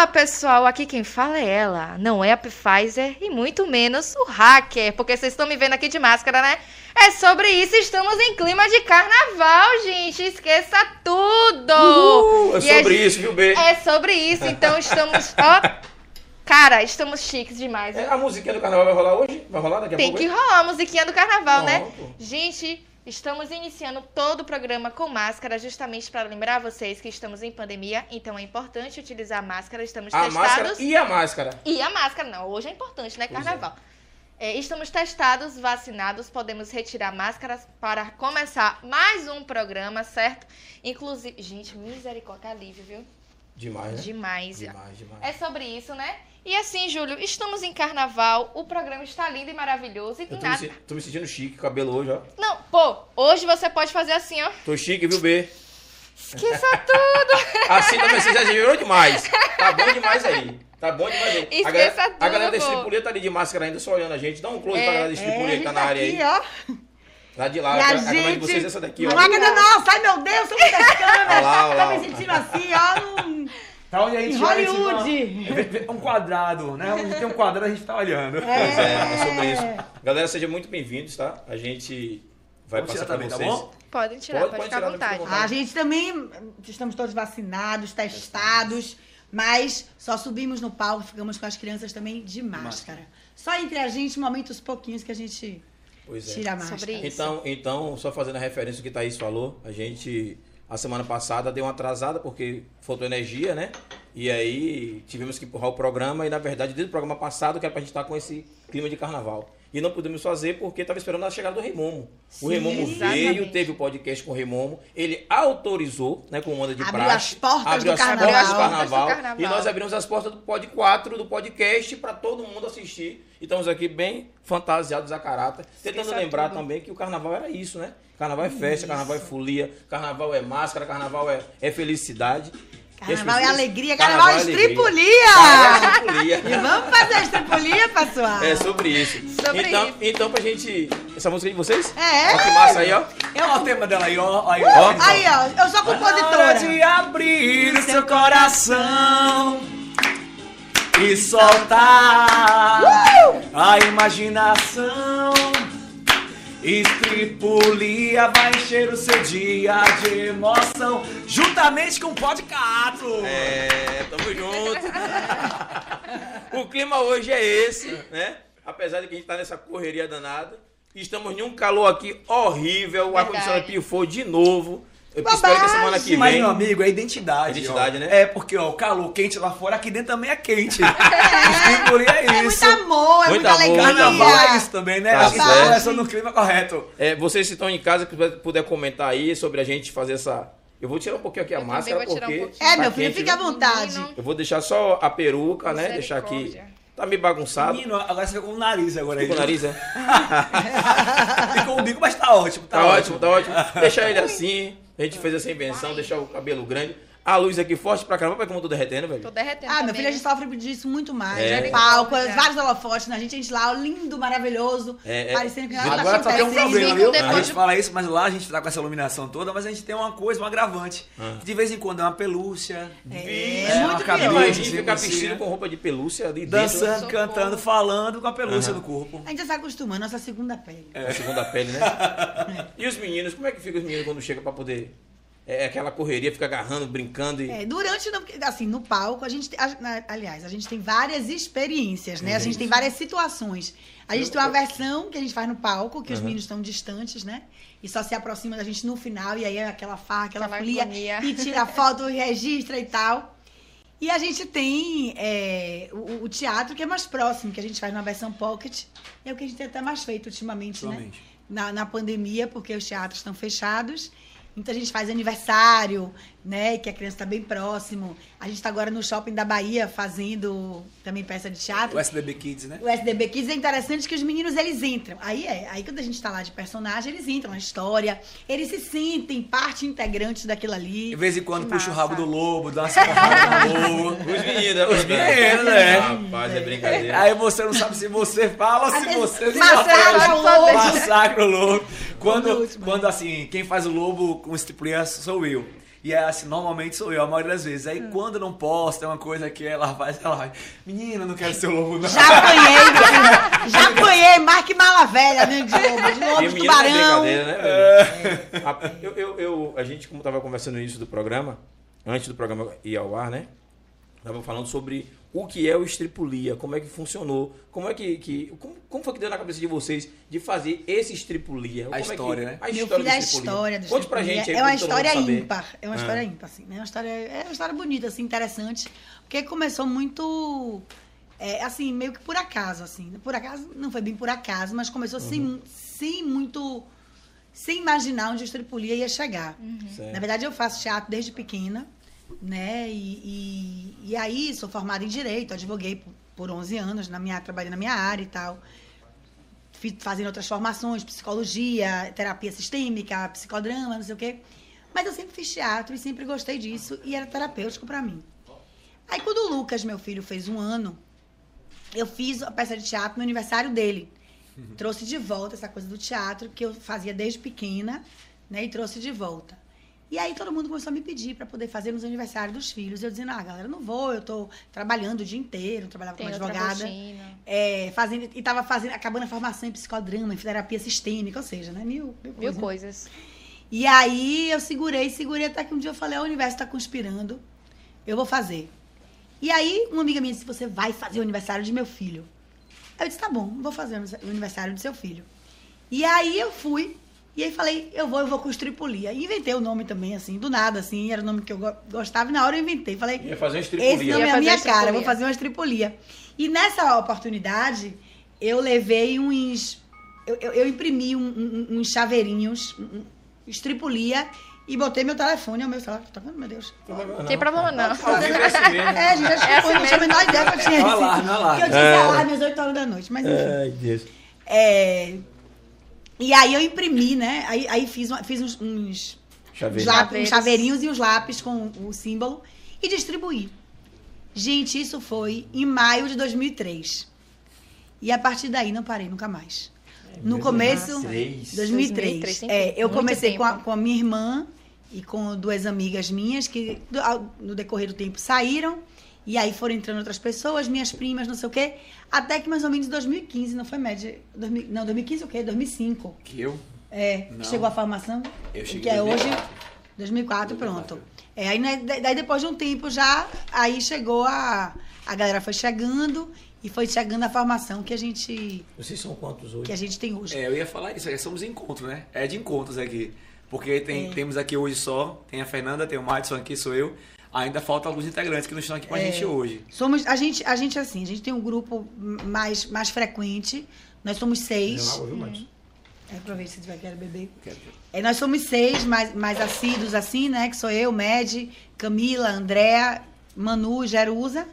Fala pessoal, aqui quem fala é ela, não é a Pfizer e muito menos o hacker, porque vocês estão me vendo aqui de máscara, né? É sobre isso, estamos em clima de carnaval, gente, esqueça tudo! Uhul, é sobre gente- isso, viu, B? É sobre isso, então estamos, ó, cara, estamos chiques demais. É, a musiquinha do carnaval vai rolar hoje? Vai rolar daqui a Tem pouco? que rolar a musiquinha do carnaval, né? Pronto. Gente, estamos iniciando todo o programa com máscara, justamente para lembrar vocês que estamos em pandemia, então é importante utilizar máscara, estamos A testados. máscara e a máscara. E a máscara, não, hoje é importante, né? Pois Carnaval. É, estamos testados, vacinados, podemos retirar máscaras para começar mais um programa, certo? Inclusive, gente, misericórdia, alívio, viu? Demais, né? Demais. Demais, demais. É sobre isso, né? E assim, Júlio, estamos em carnaval, o programa está lindo e maravilhoso e Eu tem tô me, nada. se- tô me sentindo chique, cabelo hoje, ó. Não, pô, hoje você pode fazer assim, ó. Tô chique, viu, B? Esqueça tudo. Assim também você já virou demais. Tá bom demais aí. Tá bom demais aí. Esqueça a galera, tudo, A galera da. Estripulia tá ali de máscara ainda, só olhando a gente. Dá um close É. pra galera da Estripulia que tá na área aí. aqui, ó. Lá de lá. E a, a a câmera de gente- vocês é essa daqui, ó. Não é cadê nossa? Ai, meu Deus, são muitas câmeras. Olha lá, lá, Tô me sentindo assim, ó. num- Pra onde a gente Em gente Hollywood. vê um quadrado, né? Onde tem um quadrado a gente tá olhando. Pois é, é sobre isso. Galera, sejam muito bem-vindos, tá? A gente vai Vamos passar tirar pra também, tá vocês. bom? Podem tirar, Pode, pode, ficar à vontade. vontade. A gente também estamos todos vacinados, testados, mas só subimos no palco, ficamos com as crianças também de máscara. Só entre a gente, momentos pouquinhos que a gente Pois é. tira a máscara. Sobre isso. Então, então, só fazendo a referência ao que Thaís falou, a gente, a semana passada, deu uma atrasada porque faltou energia, né? E aí tivemos que empurrar o programa e, na verdade, desde o programa passado, que era pra gente estar com esse clima de carnaval. E não pudemos fazer porque estava esperando a chegada do Rei Momo. O Rei Momo veio, teve o podcast com o Rei Momo, ele autorizou, né, com onda de Abriu praxe. as portas abriu do as carnaval. portas do carnaval. E nós abrimos as portas do Pod 4, do podcast, para todo mundo assistir. E estamos aqui bem fantasiados a caráter, tentando lembrar tudo. também que o carnaval era isso, né? Carnaval é festa, carnaval é folia, carnaval é máscara, carnaval é, é felicidade. Carnaval é pessoas- alegria, carnaval é alegria. estripulia! Carnaval é estripulia. E vamos fazer a estripulia, pessoal? É sobre isso. Sobre então, isso. então, pra gente. Essa música é de vocês? É. Ó, que massa aí, ó. Olha o tema dela aí, ó. Aí, Ó. Aí, ó, eu sou Hora compositora. de abrir o seu coração e soltar a imaginação. Estripulia vai encher o seu dia de emoção, juntamente com o podcast. É, tamo junto. o clima hoje é esse, né? Apesar de que a gente tá nessa correria danada. Estamos em um calor aqui horrível. O ar-condicionado pifou de novo. Eu espero que semana que Mas, vem. meu amigo, é identidade. Identidade, ó. né? É porque, ó, o calor quente lá fora, aqui dentro também é quente. Estripulia é É isso. muito amor, é Muito muita amor, Carnaval é isso também, né? Tá a gente certo. começa no clima correto. É, vocês que estão em casa, que puder comentar aí sobre a gente fazer essa. Eu vou tirar um pouquinho aqui a Eu máscara, vou tirar um porque. pouquinho. É, meu tá filho, quente, fica à vontade. Menino. Eu vou deixar só a peruca, né? Deixar aqui. Tá meio bagunçado. Menino, agora você fica com o nariz agora aí. Ficou o nariz, é? Ficou o bico, mas tá ótimo. Tá, Tá ótimo, tá ótimo. Deixar ele assim. A gente fez essa invenção, deixar o cabelo grande. A luz aqui forte pra caramba, vai como eu tô derretendo, velho. Tô derretendo Ah, meu também, filho, a gente sofre disso muito mais. É. né? Palco, É. vários holofotes na gente, a gente lá, lindo, maravilhoso, É, é. parecendo que nada tá Agora só tem um problema, ficam viu? depois A gente de- fala isso, mas lá a gente tá com essa iluminação toda, mas a gente tem uma coisa, um agravante. Ah. De vez em quando é uma pelúcia. É, É, muito cabine, Imagina assim, ficar assim, vestido né? com roupa de pelúcia ali dentro. Dançando, Socorro. cantando, falando com a pelúcia no corpo. A gente já se acostumando, nossa segunda pele. A segunda pele, né? E os meninos, como é que fica os meninos quando chega pra poder. É aquela correria, fica agarrando, brincando e. É, durante, assim, no palco, a gente, aliás, a gente tem várias experiências, né? A gente tem várias situações. A gente tem uma versão que a gente faz no palco, que os Uhum. meninos estão distantes, né? E só se aproxima da gente no final, e aí é aquela farra, aquela, Aquela folia, agonia. e tira foto, registra e tal. E a gente tem é, o, o teatro que é mais próximo, que a gente faz na versão pocket. É o que a gente tem até mais feito ultimamente, né? Ultimamente. Na, na pandemia, porque os teatros estão fechados. Então a gente faz aniversário, né? Que a criança está bem próximo. A gente está agora no shopping da Bahia fazendo também peça de teatro. O SDB Kids, né? O SDB Kids é interessante que os meninos eles entram. Aí é, aí quando a gente tá lá de personagem, eles entram na história, eles se sentem parte integrante daquilo ali. De vez em quando Que puxa o rabo do lobo, dá uma porrada no lobo. Os meninos, Os meninos, é. Rapaz, é brincadeira. Aí você não sabe se você fala ou se Às vezes você se massacra o lobo. Massacra o lobo. Quando Quando, assim, quem faz o lobo com estripulia sou eu. E é assim, normalmente sou eu, a maioria das vezes. Aí Hum. quando não posta, é uma coisa que ela faz, ela vai, menina, não quero ser o lobo, não. Já apanhei, já apanhei, Marque Mala Velha, né? De lobo, de lobo, de é tubarão. brincadeira, né, velho? A, eu, eu, eu- a gente, como tava conversando no início do programa, antes do programa ir ao ar, né? Tava falando sobre o que é o estripulia, como é que funcionou, como é que. que como, como foi que deu na cabeça de vocês de fazer esse estripulia? Como é que- história, né? A Meu história filho, é a do estripulia. história do Conte pra gente aí, É uma história ímpar. É uma Ah. história ímpar, assim, né? É uma história, é uma história bonita, assim, interessante. Porque começou muito. é, assim, meio que por acaso, assim. Por acaso, não foi bem por acaso, mas começou Uhum. sem, sem muito. Sem imaginar onde o Estripulia ia chegar. Certo. Na verdade, eu faço teatro desde pequena, né? E, e, e aí, sou formada em Direito, advoguei por, por 11 anos, na minha, trabalhei na minha área e tal. Fiz, fazendo outras formações, psicologia, terapia sistêmica, psicodrama, não sei o quê. Mas eu sempre fiz teatro e sempre gostei disso e era terapêutico pra mim. Aí, quando o Lucas, meu filho, fez um ano, eu fiz a peça de teatro no aniversário dele. Trouxe de volta essa coisa do teatro que eu fazia desde pequena, né? E trouxe de volta. E aí todo mundo começou a me pedir para poder fazer nos aniversários dos filhos. Eu dizendo, ah, galera, não vou, eu tô trabalhando o dia inteiro, trabalhava Tem como advogada. É, fazendo, e tava fazendo, acabando a formação em psicodrama, em terapia sistêmica, ou seja, né? Mil, mil, Mil coisas. coisas. E aí eu segurei, segurei até que um dia eu falei, "Ah, o universo está conspirando, eu vou fazer. E aí uma amiga minha disse, você vai fazer o aniversário de meu filho. Eu disse, tá bom, vou fazer o aniversário do seu filho. E aí eu fui, e aí falei, eu vou, eu vou com estripulia. E inventei o nome também, assim, do nada, assim, era o nome que eu go- gostava, e na hora eu inventei. Falei, Ia fazer um esse estripulia. nome Ia é a fazer minha estripulia. cara, eu vou fazer uma estripulia. E nessa oportunidade, eu levei uns. Eu, eu, eu imprimi um- um- uns chaveirinhos, um- um estripulia, e botei meu telefone ao meu celular. Tá vendo, meu Deus? Não. Tem problema não. É assim. É, gente, acho que assim foi, não tinha a menor ideia que eu tinha É um esse- alarme, é um alarme. Que eu tinha É. alarme às 8 horas da noite, mas enfim. Ai, Deus. É, E aí eu imprimi, né? Aí, aí fiz, fiz uns, uns, Chaveiro. uns lápis- uns chaveirinhos e uns lápis com o símbolo e distribuí. Gente, isso foi em maio de 2003. E a partir daí não parei nunca mais. no mesmo? começo, 2003. 2003. 2003, tem é, eu muito comecei com a, com a minha irmã e com duas amigas minhas que no decorrer do tempo saíram. E aí foram entrando outras pessoas, minhas primas, não sei o quê. Até que mais ou menos em 2015, não foi média. 2000 não, 2015 o quê? 2005. Que eu? É, Não. chegou a formação. Eu cheguei que é em hoje, 2004. 2004, 2004. pronto. É, aí né, da- daí depois de um tempo já, aí chegou a. A galera foi chegando e foi chegando a formação que a gente, Vocês são quantos hoje? que a gente tem hoje. É, eu ia falar isso, é, somos encontros, né? É de encontros aqui. Porque tem, É. temos aqui hoje só, tem a Fernanda, tem o Madison aqui, sou eu. Ainda falta alguns integrantes que não estão aqui com a É. gente hoje. Somos, a gente, a gente assim, a gente tem um grupo mais, mais frequente. Nós somos Não, seis. viu, Marcos? É, aproveita se tiver quero beber. Quero- É, nós somos seis mais, mais assíduos, assim, né? Que sou eu, Med, Camila, Andréa, Manu, Jerusa.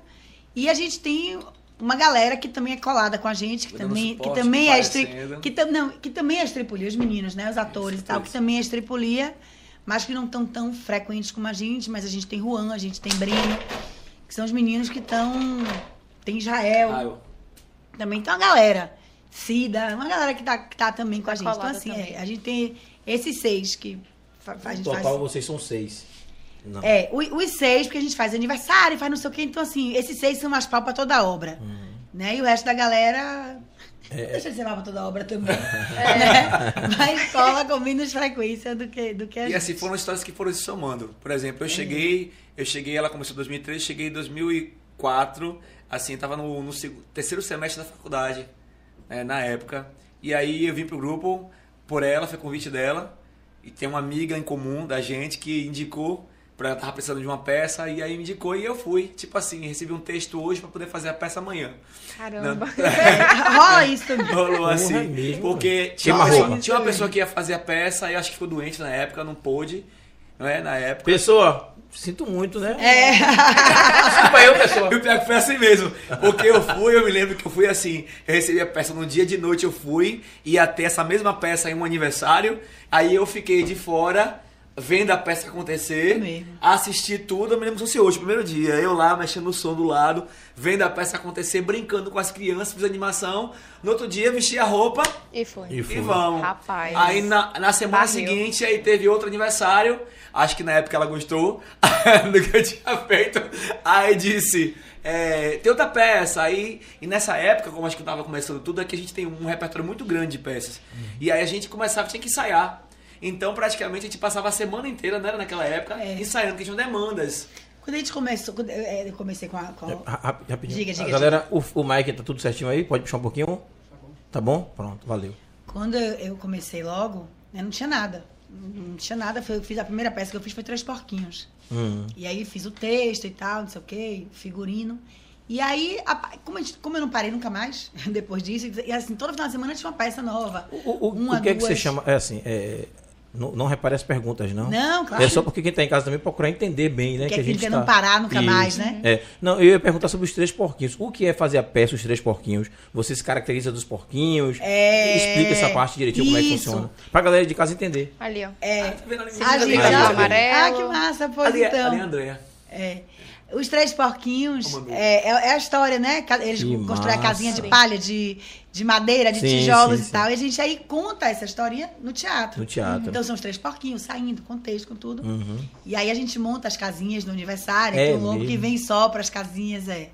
E a gente tem uma galera que também é colada com a gente, que Dando também, que suporte, também é estri... que, tam, não, que também é estripulia, os meninos, né? Os atores e tal, que também é estripulia. Mas que não estão tão frequentes como a gente, mas a gente tem Juan, a gente tem Breno, que são os meninos que estão. Tem Israel, Ah, eu- também tem uma galera. Cida, uma galera que tá, que tá também com a gente. Então, assim, é, a gente tem esses seis que fa- fa- a gente total, faz. vocês são seis. Não. É, os seis, porque a gente faz aniversário, faz não sei o quê. Então, assim, esses seis são mais pau pra toda a obra. Uhum. Né? E o resto da galera. É, Deixa de ser pau pra toda a obra também. Né? Mas cola com menos frequência do que, do que a E gente. assim, foram histórias que foram se somando. Por exemplo, eu cheguei, eu cheguei, ela começou em 2003, cheguei em 2004, assim, tava no, no terceiro semestre da faculdade, né, na época. E aí eu vim pro grupo por ela, foi convite dela, e tem uma amiga em comum da gente que indicou, pra tava precisando de uma peça, e aí me indicou e eu fui. Tipo assim, recebi um texto hoje pra poder fazer a peça amanhã. Caramba. Rola isso também. Rolou assim. é mesmo, porque tinha uma, pessoa, tinha uma pessoa que ia fazer a peça e acho que ficou doente na época, não pôde. Não é? Na época. Pessoa, sinto muito, né? É. Desculpa eu, pessoa. E o pior que foi assim mesmo. Porque eu fui, eu me lembro que eu fui assim. Eu recebi a peça no dia de noite, eu fui, ia ter essa mesma peça em um aniversário. Aí eu fiquei de fora, vendo a peça acontecer, É mesmo. assisti tudo. Eu me lembro como se hoje, primeiro dia. Eu lá, mexendo no som do lado, vendo a peça acontecer, brincando com as crianças, fiz animação. No outro dia, vesti a roupa E foi. E e foi. vamos. Rapaz. Aí na, na semana Barril. seguinte, aí teve outro aniversário. Acho que na época ela gostou do que eu tinha feito. Aí disse. É, tem outra peça aí, e nessa época, como acho que eu tava começando tudo, é que a gente tem um repertório muito grande de peças. E aí a gente começava, tinha que ensaiar. Então, praticamente, a gente passava a semana inteira, né, naquela época, É. ensaiando, porque tinham demandas. Quando a gente começou, quando eu, é, eu comecei com a. Com rap- Rapidinho. Diga, diga, galera, o, o Mike tá tudo certinho aí? Pode puxar um pouquinho? Tá bom? Pronto, valeu. Quando eu, comecei logo, né, não tinha nada. Não tinha nada. Foi, eu fiz a primeira peça que eu fiz foi Três Porquinhos. Hum. E aí fiz o texto e tal, não sei o quê, figurino. E aí, a- como, a gente- como eu não parei nunca mais, depois disso, e assim, todo final de semana tinha uma peça nova. O, o, o Uma, que é que você duas. chama? É assim, é, não, não repare as perguntas, não. Não, claro. É só porque quem tá em casa também procurar entender bem, né? Que Que, é a gente tá... não parar nunca mais, Isso. né? É. Não, eu ia perguntar sobre os três porquinhos. O que é fazer a peça Os Três Porquinhos? Você se caracteriza dos porquinhos? É. Explica essa parte direitinho, como é que Isso. funciona. Pra galera de casa entender. Ali, ó. É, Tá vendo ali? Se a liga gente, no cabelo ah, amarelo. ah, que massa, pois ali, é- então. ali é a Andrea. É. Os Três Porquinhos é, é, é a história, né? Eles Que constroem a casinha de palha, de, de madeira, de Sim, tijolos sim, e sim. tal. E a gente aí conta essa historinha no teatro. No teatro. Então são os três porquinhos saindo, com texto, com tudo. Uhum. E aí a gente monta as casinhas no aniversário, É tem um lobo mesmo? que vem só para as casinhas, é.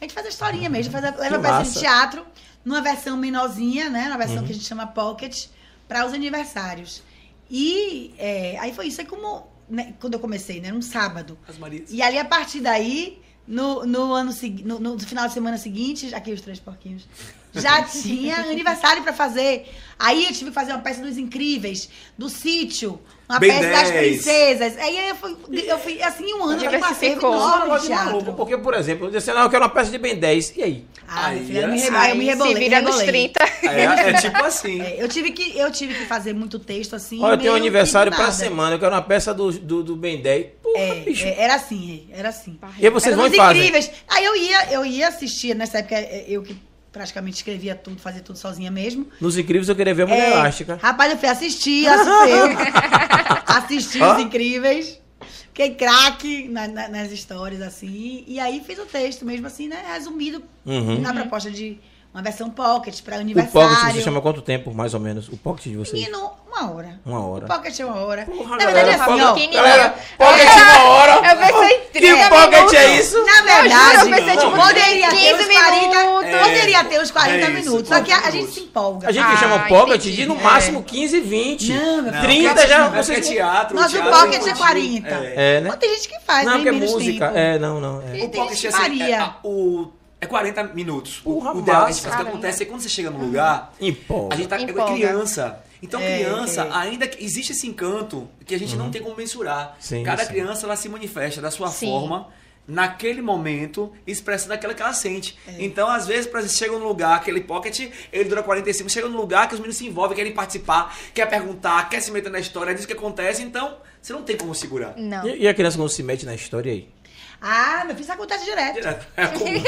A gente faz a historinha mesmo, faz a, leva a peça massa. de teatro numa versão menorzinha, né? Na versão Uhum. que a gente chama pocket, para os aniversários. E é, aí foi isso. Aí como, né, quando eu comecei, né? Era um sábado. As Marias. E ali, a partir daí, no, no ano no, no final de semana seguinte, aqui os três porquinhos, já tinha aniversário pra fazer. Aí eu tive que fazer uma peça dos incríveis, do sítio, uma Bem peça das 10. princesas. Aí eu fui, eu fui assim, um ano eu passei é de maluco, teatro. porque, por exemplo, eu disse assim, não, eu quero uma peça de Ben 10. E aí? Ah, Aí eu me, era re- assim. eu me rebolei. se vira nos rebolei. 30. É, é tipo assim. É, eu, tive que, eu tive que fazer muito texto assim. Olha, eu tenho um aniversário pra semana, eu quero uma peça do, do, do Ben 10. Porra, É, bicho. é, era assim, era assim. E aí vocês Era vão e fazem. incríveis. Aí eu ia, eu ia assistir, nessa época é, eu que praticamente escrevia tudo, fazia tudo sozinha mesmo. Nos incríveis eu queria ver a Mulher É, Elástica. Rapaz, eu fui assistir, assistir, assisti os incríveis. Fiquei craque na- na- nas histórias, assim. E aí fiz o texto mesmo, assim, né? Resumido Uhum. na proposta de uma versão pocket para O aniversário. Pocket você chama quanto tempo, mais ou menos? O Pocket de vocês? Menino, uma hora. Uma hora. O pocket é uma hora. Porra, na verdade, galera, assim, Pocket- ó. pequenininho. Galera, Pocket uma hora. Eu pensei Que 30 Pocket minutos. é isso? Na verdade, eu pensei, tipo, poderia ter 15 uns 40, minutos. poderia ter uns 40 É isso, minutos. Só que a, a 40 gente se empolga. A gente Ah, chama Pocket entendi. de no É. máximo 15, 20. Não, meu filho, 30 Pocket já não. Mas é vocês... teatro. Nosso teatro pocket é 40. É, né? Mas tem gente que faz, Não, porque é música. É, não, não. é. O pocket assim, que é, é, o, é 40 minutos. O, Porra, o ideal que a gente massa. faz. O que acontece é que quando você chega num lugar, Empolga. a gente tá é Empolga. criança. Então, É, criança, é. ainda que existe esse encanto que a gente não tem como mensurar. Sim, Cada sim. criança, ela se manifesta da sua Sim. forma, naquele momento, expressando aquilo que ela sente. É. Então, às vezes, exemplo, chega num lugar, aquele pocket, ele dura 45, chega num lugar que os meninos se envolvem, querem participar, quer perguntar, quer se meter na história, é disso que acontece, então, você não tem como segurar. Não. E, e a criança quando se mete na história aí? Ah, meu filho, isso acontece direto. Direto. É comum.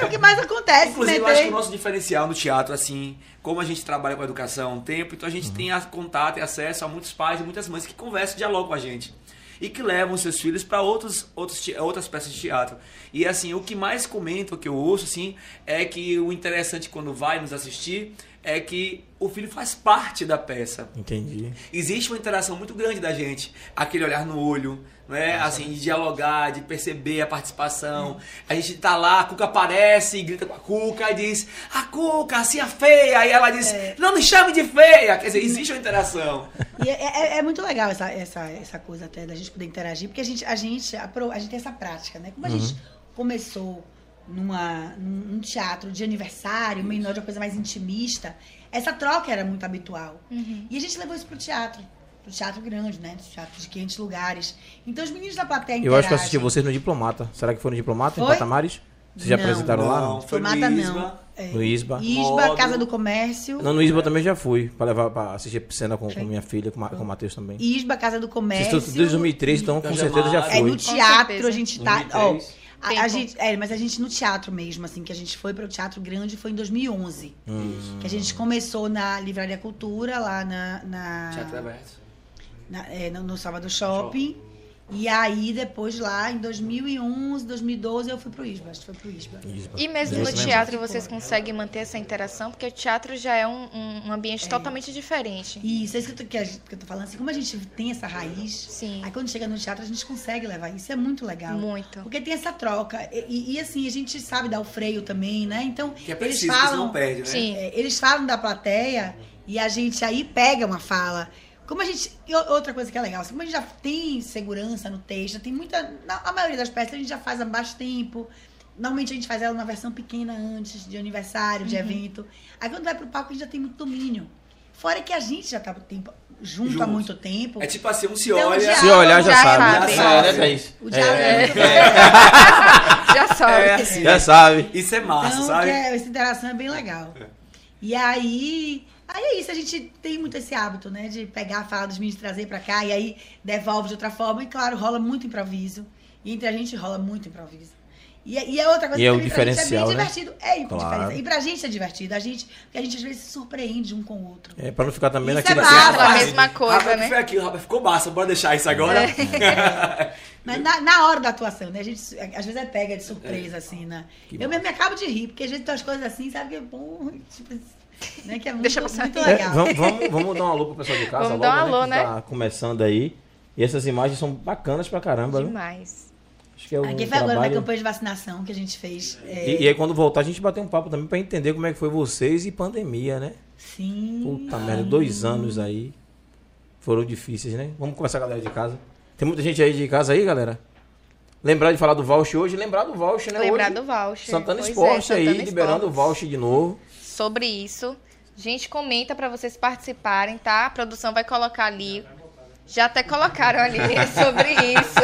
É o que mais acontece. Inclusive, eu meter- acho que o nosso diferencial no teatro, assim, como a gente trabalha com a educação há um tempo, então a gente tem a- contato e acesso a muitos pais e muitas mães que conversam e dialogam com a gente. E que levam seus filhos para outros, outros, outras peças de teatro. E assim, o que mais comento, o que eu ouço, assim, é que o interessante quando vai nos assistir é que o filho faz parte da peça Entendi. existe uma interação muito grande da gente. Aquele olhar no olho, não é? Assim, de dialogar, de perceber a participação. A gente tá lá, a Cuca aparece e grita com a Cuca e diz: A Cuca, assim é feia. Aí ela diz: Não me chame de feia. Quer dizer, existe uma interação. E é, é- é muito legal essa, essa, essa coisa até da gente poder interagir, porque a gente, a gente, apro- a gente tem essa prática, né? Como a gente começou numa, num teatro de aniversário, menor de uma coisa mais intimista, essa troca era muito habitual. E a gente levou isso pro teatro. Pro teatro grande, né? Teatro de 500 lugares. Então os meninos da plateia Eu acho que eu interagem. assisti vocês no Diplomata. Será que foi no Diplomata, em Foi? Patamares? Vocês já Não. apresentaram lá? Não, foi no não. É. No Isba? Isba, Módulo. Casa do Comércio. Não, no Isba eu também já fui. Pra levar pra assistir cena com, com minha filha, com, com o Matheus também. Isba, Casa do Comércio. Vocês estão desde 2003, então com certeza já já É, foi. no teatro a gente tá. 2003. Ó, a, a gente, é, mas a gente no teatro mesmo, assim, que a gente foi para o Teatro Grande foi em 2011. Hum. Que a gente começou na Livraria Cultura, lá na. na, Teatro aberto. Na- é, no, no Salvador Shopping. E aí, depois lá, em 2011, 2012, eu fui pro ISBA. Acho que foi pro ISBA. Isba. E mesmo no teatro vocês conseguem manter essa interação, porque o teatro já é um, um- ambiente totalmente diferente. E isso é isso que eu, tô, que que eu tô falando. Assim, como a gente tem essa raiz, Sim. aí quando chega no teatro a gente consegue levar. Isso é muito legal. Muito. Porque tem essa troca. E, e- e, assim, a gente sabe dar o freio também, né? Então, Que é eles preciso, que você falam. não perde, né? Sim. É, eles falam da plateia e a gente aí pega uma fala. Como a gente. outra coisa que é legal, assim, como a gente já tem segurança no texto, já tem muita. a maioria das peças a gente já faz há baixo tempo. Normalmente a gente faz ela numa versão pequena antes, de aniversário, de evento. Aí quando vai pro palco a gente já tem muito domínio. Fora que a gente já tá tempo, junto, há Junto. muito tempo. É tipo assim, um se Então, olha. já- Se olhar, já, Já sabe. sabe. É, né, Thaís? O diálogo é, É, Já sabe. É assim. já sabe. Isso é massa, Então, sabe? é- essa interação é bem legal. E aí, aí é isso, a gente tem muito esse hábito, né? De pegar a fala dos meninos e trazer pra cá, e aí devolve de outra forma. E claro, rola muito improviso. E entre a gente rola muito improviso. E, é- e é outra coisa E é o diferencial, é bem né? divertido. É Claro. E pra gente é divertido. A gente, porque a gente às vezes se surpreende um com o outro. É, pra não ficar também Isso naquele... é massa. Aquela mesma coisa, Rafa, né? que foi aquilo, Rafa, ficou massa, bora deixar isso agora. Mas na, na hora da atuação, né? A gente às vezes é pega de surpresa, assim, né? Que Eu mesmo me acabo de rir, porque às vezes tem umas coisas assim, sabe? Que é bom, tipo, né? Que é muito, Deixa passar. muito É, legal. vamos, vamos, vamos dar um alô pro pessoal de casa Vamos logo, dar um alô, que né? Tá começando aí. E essas imagens são bacanas pra caramba, né? Demais. Acho que é o Aqui foi agora na trabalho... campanha de vacinação que a gente fez. é, E, e aí quando voltar a gente bater um papo também pra entender como é que foi vocês e pandemia, né? Sim. Puta merda, dois anos aí. Foram difíceis, né? Vamos começar a galera de casa. Tem muita gente aí de casa aí, galera? Lembrar de falar do voucher hoje, lembrar do voucher, né? Lembrar hoje, do voucher. Santana Pois é, Esporte aí, Santana liberando o voucher de novo. Sobre isso. Gente, comenta pra vocês participarem, tá? A produção vai colocar ali. Já até colocaram ali sobre isso.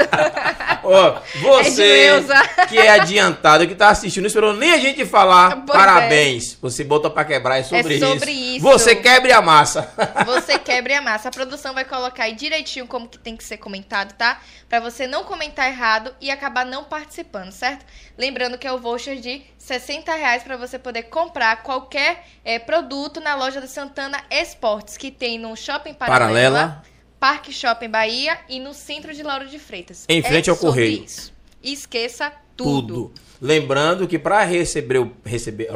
Ó, você que é adiantado, que tá assistindo, não esperou nem a gente falar. Pois parabéns. Você botou pra quebrar, é sobre, sobre isso. isso. Você quebre a massa. Você quebre a massa. A produção vai colocar aí direitinho como que tem que ser comentado, tá? Pra você não comentar errado e acabar não participando, certo? Lembrando que é o voucher de 60 reais pra você poder comprar qualquer eh, produto na loja da Santana Esportes, que tem no Shopping Paralela, Paralela. Parque Shopping Bahia e no centro de Lauro de Freitas. Em frente É ao Correio. Isso. Esqueça tudo. Tudo. Lembrando que para receber o receber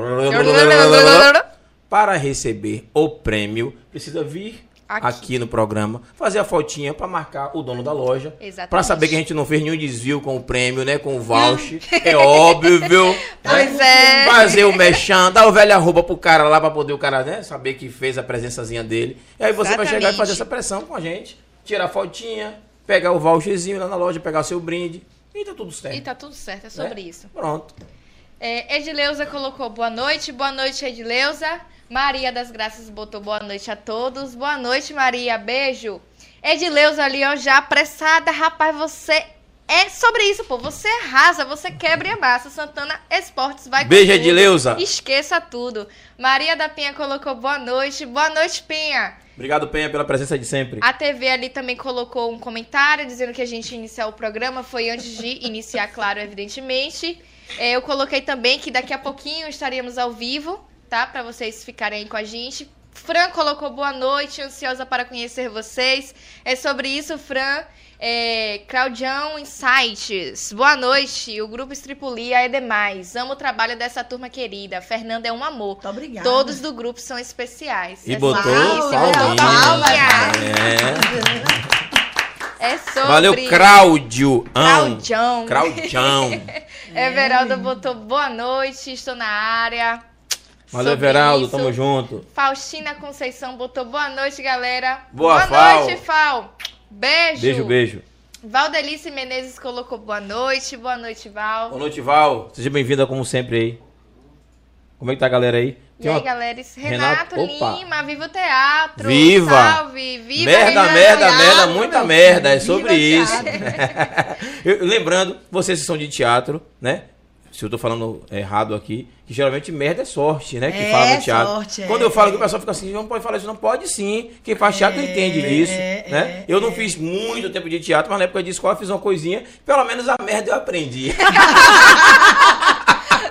para receber o prêmio precisa vir aqui, Aqui. no programa fazer a fotinha para marcar o dono da loja, Exatamente. para saber que a gente não fez nenhum desvio com o prêmio, né, com o voucher. é óbvio. Pois né? é. Fazer o mexão, dar o velho arroba pro cara lá pra poder o cara, né, saber que fez a presençazinha dele. E aí você vai chegar e Exatamente. fazer essa pressão com a gente, tirar a fotinha, pegar o voucherzinho lá na loja, pegar o seu brinde e tá tudo certo. E tá tudo certo, é sobre né? isso. Pronto. É, Edileuza colocou boa noite. Boa noite, Edileuza. Maria das Graças botou boa noite a todos. Boa noite, Maria. Beijo. Edileuza ali, ó, já apressada. Rapaz, você É sobre isso, pô. Você arrasa, você quebra e amassa. Santana Esportes vai com Beijo, tudo. Edileuza. Esqueça tudo. Maria da Pinha colocou boa noite. Boa noite, Pinha. Obrigado, Penha, pela presença de sempre. A TV ali também colocou um comentário dizendo que a gente ia iniciar o programa. Foi antes de iniciar, claro, evidentemente. É, eu coloquei também que daqui a pouquinho estaríamos ao vivo, tá? Pra vocês ficarem aí com a gente. Fran colocou boa noite, ansiosa para conhecer vocês. É sobre isso, Fran. É, Claudião Insights. Boa noite. O grupo Estripulia é demais. Amo o trabalho dessa turma querida. Fernanda é um amor. Muito obrigada. Todos do grupo são especiais. E É botou palminha. É. É sobre. Valeu, Cláudio. Claudião. Claudião. Everaldo botou boa noite, estou na área. Valeu, Everaldo. isso. Tamo junto. Faustina Conceição botou boa noite, galera. Boa, boa Fal. noite, Fal. Beijo. Beijo, beijo. Valdelice Menezes colocou boa noite. Boa noite, Val. Boa noite, Val. Seja bem-vinda, como sempre, aí. Como é que tá a galera aí? E Tem aí, uma- galera? Renato- Renato. Lima, viva o teatro. Viva! Salve! Viva merda, Renato merda, Teatro. merda, muita merda. É sobre isso. Eu- lembrando, vocês que são de teatro, né? Se eu tô falando errado aqui, que geralmente merda é sorte, né? Que É, fala no teatro. sorte, é, Quando eu falo é. que o pessoal fica assim, não pode falar isso, não pode sim. Quem faz teatro entende disso, é, né? é, eu não é. fiz muito tempo de teatro, mas na época de escola eu fiz uma coisinha. Pelo menos a merda eu aprendi.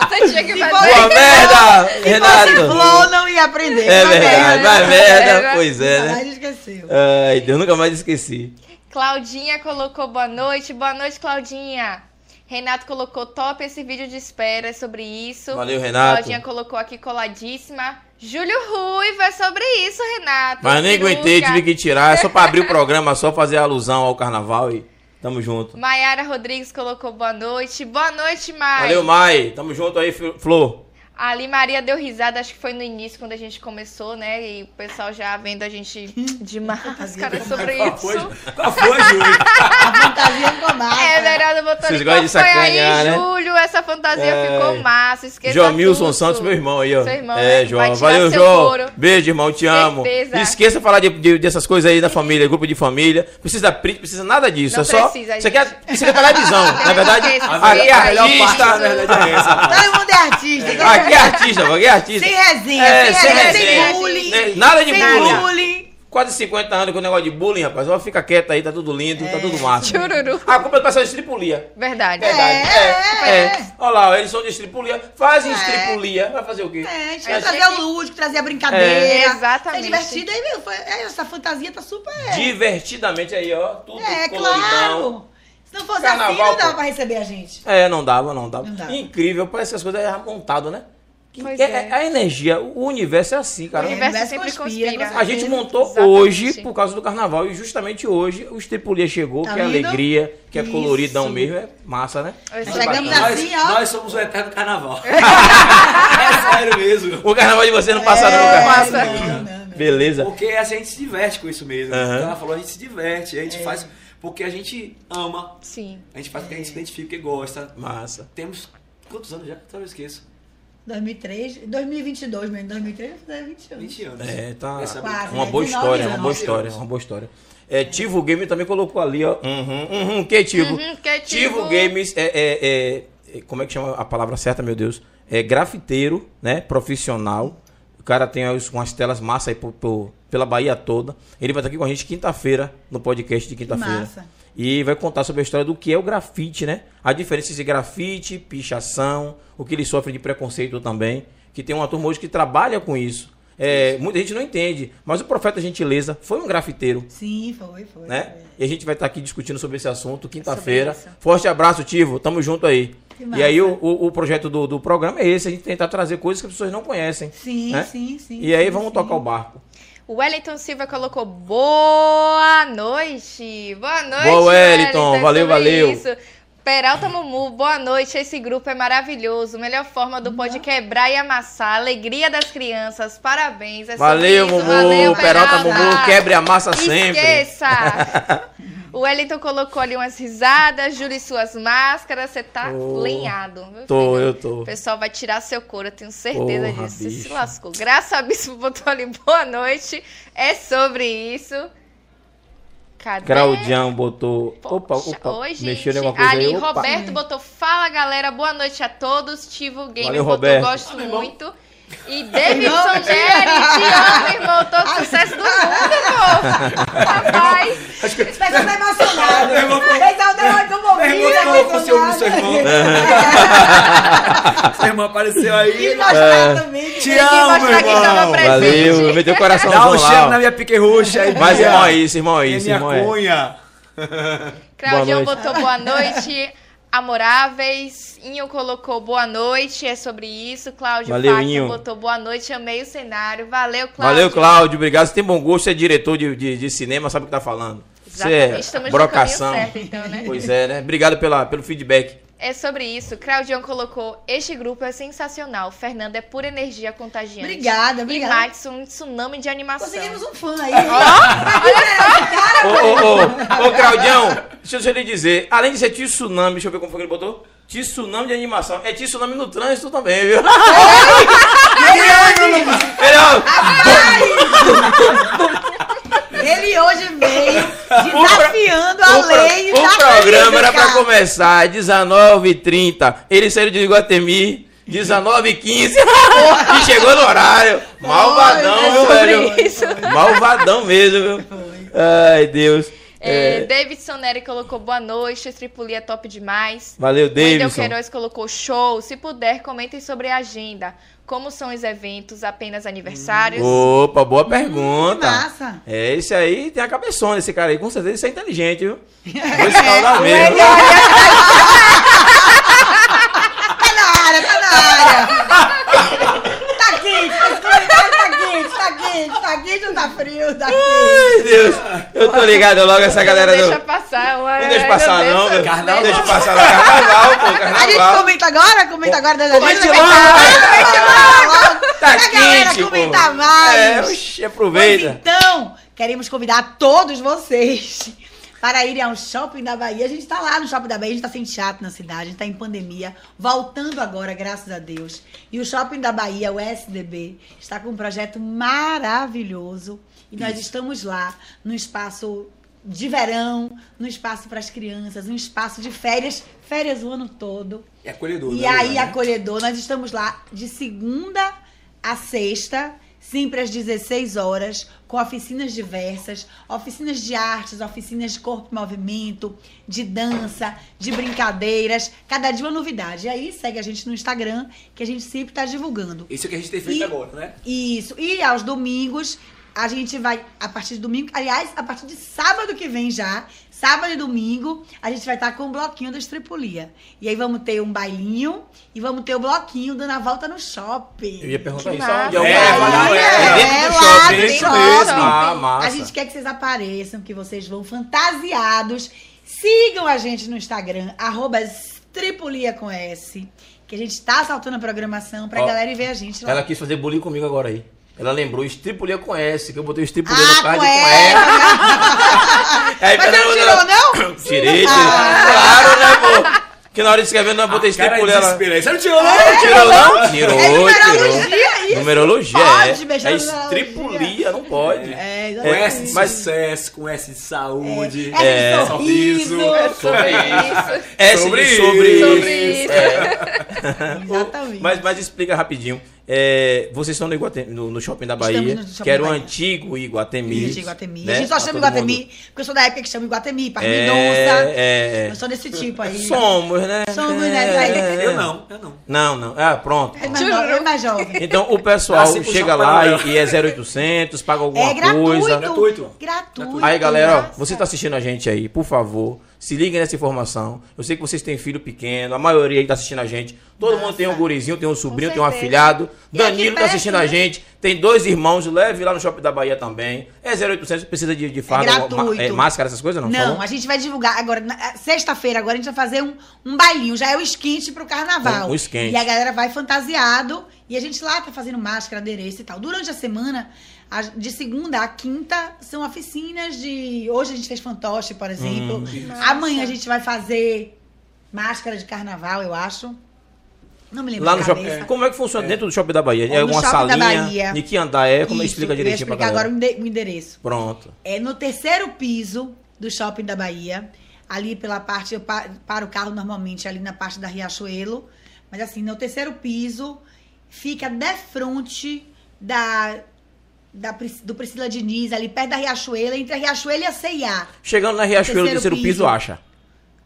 Você tinha que Se fazer. for- Boa merda, Se fosse Renato. Não ia aprender. É verdade, é, vai merda, pois é, né? esqueceu. Ai, Deus, nunca mais esqueci. Claudinha colocou boa noite. Boa noite, Claudinha. Renato colocou top esse vídeo de espera é sobre isso. Valeu, Renato. Claudinha colocou aqui coladíssima. Júlio Ruiva é sobre isso, Renato. Mas nem aguentei, tive que tirar. É só pra abrir o programa, só fazer alusão ao carnaval e tamo junto. Maiara Rodrigues colocou boa noite. Boa noite, Mai. Valeu, Mai. Tamo junto aí, Fl- Ali Maria deu risada, acho que foi no início, quando a gente começou, né? E o pessoal já vendo a gente de máscara sobre Qual foi, isso. qual foi, Júlio? A fantasia ficou massa. É, Verada botou Vocês gostam de sacanear, aí, né? Júlio, essa fantasia É. ficou massa, esqueça Joamilson tudo. Santos, meu irmão aí, ó. Seu irmão, é, né? Vai João. Valeu, João. couro. Beijo, irmão, te amo. Certeza. Esqueça de falar de, de- dessas coisas aí da família, grupo de família. Precisa print, precisa nada disso. Não é só. precisa, Você quer, precisa televisão, na verdade. Aqui é esqueça. A melhor parte, na artista. verdade, é essa. Todo mundo é artista. Mundo é artista, aqui é artista. Sem resenha, É, sem, sem resenha, sem bullying. Né? Nada de sem bullying. bullying. Quase 50 anos com o negócio de bullying, rapaz. Ó, fica quieto aí, tá tudo lindo, tá tudo massa. Chururu. A culpa é do pessoal de estripulia. Verdade. Verdade. É, É, é. Olha lá, eles são de estripulia. Fazem É. estripulia. Vai fazer o quê? É, a gente É, vai trazer o lúdico, trazer a brincadeira. É, exatamente. É divertido aí, é, essa fantasia tá super. Divertidamente aí, ó. Tudo É, coloridão. claro. Se não fosse Carnaval, assim, não dava pô. pra receber a gente. É, não dava, não dava. Não dava. Incrível, parece que as coisas eram montado, né? Pois É- é. A energia, o universo é assim, cara. O universo universo sempre conspira, conspira. com A gente montou Exatamente. hoje por causa do carnaval e justamente hoje o Estripulia chegou, Tá que é vendo? alegria, que é Isso. coloridão mesmo, é massa, né? Chegamos assim, nós, ó. nós somos o eterno carnaval. é sério mesmo. O carnaval de vocês não passa não, É, cara. Passa. não, não, não. Beleza. Porque a gente se diverte com isso mesmo. Aham. Ela falou, a gente se diverte, a gente faz porque a gente ama, Sim. a gente faz porque a gente se identifica e gosta. Massa. Temos quantos anos já? Talvez eu esqueço. 2003, 2022 mesmo. 2003 vai fazer 20 anos. 20 anos. É, tá. Essa Quase, Uma né? boa 19 história, uma anos. boa história, uma boa história. É, Tivo Games também colocou ali, ó. Uhum, uhum, que Tivo? Uhum, que Tivo Tivo. Games é, é- é- é- Como é que chama a palavra certa, meu Deus? É grafiteiro, né? Profissional. O cara tem as- umas telas massa aí por- por- pela Bahia toda. Ele vai estar aqui com a gente quinta-feira, no podcast de quinta-feira. Massa. E vai contar sobre a história do que é o grafite, né? A diferença entre grafite, pichação, o que ele sofre de preconceito também. Que tem uma turma hoje que trabalha com isso. É, muita gente não entende, mas o Profeta Gentileza foi um grafiteiro, Sim, foi, foi. né? foi. E a gente vai estar aqui discutindo sobre esse assunto quinta-feira. Forte abraço, Tivo. Tamo junto aí. E aí o, o- o projeto do, do programa é esse, a gente tentar trazer coisas que as pessoas não conhecem. Sim, né? sim, sim. E aí sim, vamos sim. tocar o barco. O Wellington Silva colocou boa noite. Boa noite, Boa, Wellington. Valeu, sobre valeu. Isso. Peralta Mumu, boa noite. Esse grupo é maravilhoso. Melhor forma do pode quebrar e amassar. Alegria das crianças. Parabéns. É Valeu, isso. Mumu. Valeu, Peralta Mumu, quebre a massa sempre. Esqueça! o Wellington colocou ali umas risadas. Júlio e suas máscaras. Você tá Tô. lenhado. viu, Tô, filho? eu tô. O pessoal vai tirar seu couro, eu tenho certeza Porra, disso. Você se bicho. lascou. Graça a Bispo botou ali boa noite. É sobre isso. Cadê? Claudião botou. Opa, Poxa, opa. Oi, gente. mexeu em alguma coisa Ali, aí. Opa. Roberto botou Fala, galera. Boa noite a todos. Tivo Gamer Valeu, botou Roberto. Gosto muito. E Davidson Neri, te amo, irmão. Todo sucesso do mundo, pô. Rapaz. Esse pessoal tá emocionado. Meu irmão- Esse é o demônio do Meu irmão momento. ficou com ciúme do seu irmão. Seu irmão apareceu E aí. nós também. Te que amo, que tava irmão. Valeu, meteu o coraçãozão Dá um cheiro na minha pique roxa aí. Mas irmão é isso, irmão é É isso, minha irmão é. cunha. Claudião botou boa noite. Amoráveis. Inho colocou boa noite. É sobre isso. Cláudio Valeu, Inho. botou boa noite. Amei o cenário. Valeu, Cláudio. Valeu, Cláudio. Obrigado. Você tem bom gosto, você é diretor de, de, de cinema, sabe o que tá falando. Você Exatamente. é Estamos brocação. certo, então, né? Pois é, né? Obrigado pela, pelo feedback. É sobre isso. Claudião colocou: Este grupo é sensacional. Fernanda é pura energia contagiante. Obrigada, E obrigada. Max, um tsunami de animação. Conseguimos um fã aí. Ô, ô, ô, ô, Claudião, deixa eu só lhe dizer, além de ser tsunami, deixa eu ver como foi que ele botou. Tsunami de animação. É tsunami no trânsito também, viu? Ele, ó, Ele hoje veio desafiando a lei O da programa era pra física. começar às 19h30. Ele saiu de Iguatemi 19h15 e chegou no horário. Malvadão, viu, velho? isso. Malvadão mesmo, viu? Ai, Deus. É, É, Davidson Neri colocou boa noite. Tripoli é top demais. valeu, Wendel Davidson. Queiroz colocou show. Se puder, comentem sobre a agenda. Como são os eventos? Apenas aniversários? Opa, boa Que pergunta. massa. É, esse aí tem a cabeçona, esse cara aí. Com certeza isso é inteligente, viu? Vou escaldar mesmo. Tá na área, tá na área. Tá quente, esse comentário tá quente, tá quente, tá tá frio, quente. Ai, Deus. Eu tô ligado logo essa galera não do... deixa passar. Ué, Não deixa passar não, Deus. Carnaval. Não deixa passar não. Carnaval, pô, A gente carnaval. comenta agora? Comenta agora da Comente agenda? logo, Comenta logo. Tá galera quente, pô. comentar mais. É, oxi, Pois aproveita. então, queremos convidar todos vocês para irem ao Shopping da Bahia. A gente está lá no Shopping da Bahia, a gente está sem teatro na cidade, a gente está em pandemia, voltando agora, graças a Deus. E o Shopping da Bahia, o SDB, está com um projeto maravilhoso. E nós estamos lá no espaço de verão, no espaço para as crianças, no espaço de férias, férias o ano todo. É acolhedor. E né, aí, né? acolhedor, nós estamos lá de segunda a sexta, sempre às 16 horas, com oficinas diversas, oficinas de artes, oficinas de corpo e movimento, de dança, de brincadeiras, cada dia uma novidade. E aí, segue a gente no Instagram, que a gente sempre está divulgando. Isso é que a gente tem feito E- agora, né? Isso. E aos domingos, a gente vai, a partir de domingo, aliás, a partir de sábado que vem já, sábado e domingo, a gente vai estar com o bloquinho da Estripulia. E aí vamos ter um bailinho e vamos ter o bloquinho dando a volta no shopping. Eu ia perguntar Que isso. é É, É, é, lá shopping. dentro isso mesmo. Ah, massa. A gente quer que vocês apareçam, que vocês vão fantasiados. Sigam a gente no Instagram, arroba Estripulia com S, que a gente tá saltando a programação pra Ó, galera ir ver a gente lá. Ela quis fazer bullying comigo agora aí. Ela lembrou Estripulia com S, que eu botei o Estripulia Ah, no card com com S. Aí, Mas não tirou, não? Tirei, tirei. Ah. Claro, né, pô? Que na hora de escrever não eu botei Estripulia lá. desespero aí. Você não tirou, É. não? Tirou não? Tirou, É numerologia tirou. isso. Numerologia, Pode é. É na numerologia. estripulia, não pode. É, Com. S de mas- sucesso, com S de saúde. É, É. de sorriso. É sobre isso. S Sobre de sobre isso. isso. Sobre isso. É. Exatamente. Mas, mas explica rapidinho. É, vocês estão no, Iguatemi- no, no shopping da Bahia, no shopping que era o antigo Iguatemi. Isso, Iguatemi. né? A gente só chama Iguatemi, mundo. porque eu sou da época que chama Iguatemi, Parque É, Mendonça. é. Eu sou desse tipo aí. Somos, né? Somos, né? É. Eu não, eu não. Não, não. Ah, pronto. É mais, no- é mais jovem. Então o pessoal pro chega lá e, e é 0800, paga alguma É gratuito. coisa. Gratuito. Gratuito. Aí, galera, ó, você tá assistindo a gente aí, por favor, se liguem nessa informação. Eu sei que vocês têm filho pequeno, a maioria aí tá assistindo a gente. Todo Nossa. mundo tem um gurizinho, tem um sobrinho, tem um afilhado. E Danilo tá assistindo a gente. Tem dois irmãos, leve lá no Shopping da Bahia também. É 0800, precisa de, de farda, gratuito. ma- é, máscara, essas coisas? Não, Não, a gente vai divulgar agora, na- sexta-feira, agora a gente vai fazer um, um bailinho. Já é o esquente pro carnaval. Um- um esquente. E a galera vai fantasiado. E a gente lá tá fazendo máscara, adereço e tal. Durante a semana, de segunda a quinta, são oficinas de. Hoje a gente fez fantoche, por exemplo. Hum. Amanhã a gente vai fazer máscara de carnaval, eu acho. Não me lembro Lá no shopping. Como é que funciona dentro do Shopping da Bahia? É No uma Shopping da salinha? Bahia. De que andar é? Como Isso, explica eu direitinho pra explicar galera? agora o ende- o endereço. Pronto. É no terceiro piso, do shopping da Bahia. Ali pela parte, eu pa- paro o carro normalmente ali na parte da Riachuelo. Mas assim, no terceiro piso, fica de frente da, da, do Priscila Diniz, ali perto da Riachuelo, entre a Riachuelo e a CIA. Chegando na Riachuelo, Terceiro terceiro piso, piso. acha.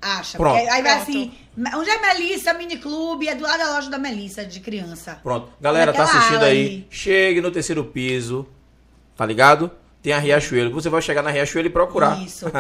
Acha. Pronto. Aí vai Pronto. assim, onde é Melissa Mini Clube? É do lado da loja da Melissa, de criança. Pronto. Galera, tá Naquela assistindo aí. aí. Chegue no terceiro piso. Tá ligado? Tem a Riachuelo. Você vai chegar na Riachuelo e procurar. Isso.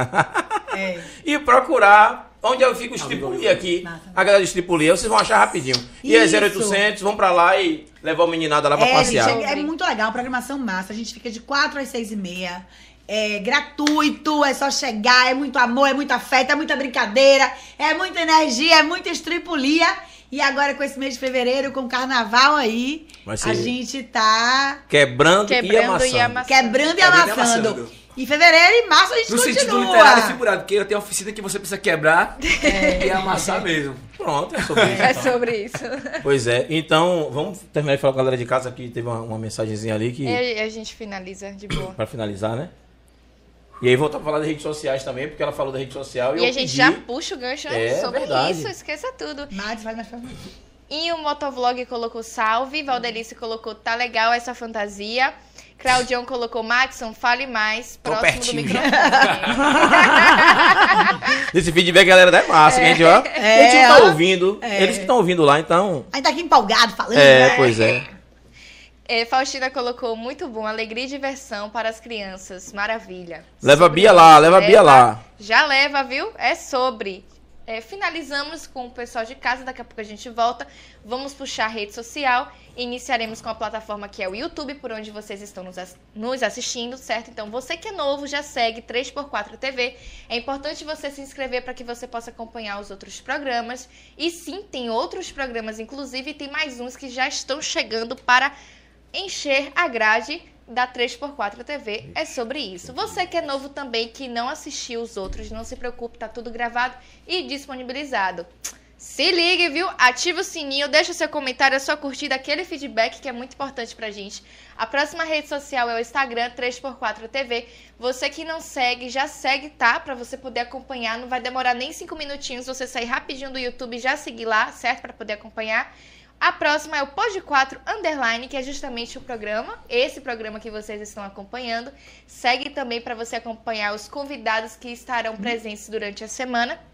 É. e procurar onde eu fico Estripulia aqui. A galera Estripulia, vocês vão achar rapidinho. E é Isso. 0800, vão pra lá e levar o meninada lá pra É, passear. gente, é, é muito legal, programação massa. A gente fica de 4 às 6 e meia. É gratuito, é só chegar, é muito amor, é muita festa, é muita brincadeira, é muita energia, é muita estripulia. E agora com esse mês de fevereiro, com o carnaval aí, a gente tá Quebrando, e Quebrando amassando. e amassando. quebrando e Quebrando e amassando. Em fevereiro e março a gente No sentido continua. literário e figurado, porque eu tenho uma oficina que você precisa quebrar e amassar mesmo. Pronto, é sobre isso. É então. sobre isso. Pois é, então vamos terminar de falar com a galera de casa que teve uma, uma mensagenzinha ali que E a gente finaliza de boa. para finalizar, né? E aí voltar a falar das redes sociais também, porque ela falou da rede social e, E eu a gente pedi- já puxa o gancho É, sobre verdade. isso, esqueça tudo. Mas vai mais pra E o Motovlog colocou salve, Valdelice colocou tá legal essa fantasia. Claudião colocou Maxon, fale mais, Tô próximo do pertinho. microfone. Esse feedback, galera, é massa, a gente, ó. É, eles estão ouvindo, É. eles que estão ouvindo lá, então. Tá aqui empolgado falando. É, né? pois é. É, Faustina colocou muito bom, alegria e diversão para as crianças, maravilha. Leva a Sobre Bia lá, leva a Bia lá. Já leva, viu? É sobre. É, finalizamos com o pessoal de casa, daqui a pouco a gente volta. Vamos puxar a rede social. Iniciaremos com a plataforma que é o YouTube, por onde vocês estão nos, ass- nos assistindo, certo? Então, você que é novo, já segue 3x4 TV. É importante você se inscrever para que você possa acompanhar os outros programas. E sim, tem outros programas, inclusive, tem mais uns que já estão chegando para encher a grade da 3x4 TV. É sobre isso. Você que é novo também, que não assistiu os outros, não se preocupe, tá tudo gravado e disponibilizado. Se ligue, viu? Ativa o sininho, deixa o seu comentário, a sua curtida, aquele feedback que é muito importante pra gente. A próxima rede social é o Instagram 3x4 TV. Você que não segue, já segue, tá? Pra você poder acompanhar. Não vai demorar nem 5 minutinhos você sair rapidinho do YouTube já seguir lá, certo? Pra poder acompanhar. A próxima é o Pod 4 Underline, que é justamente o programa, esse programa que vocês estão acompanhando. Segue também para você acompanhar os convidados que estarão presentes durante a semana.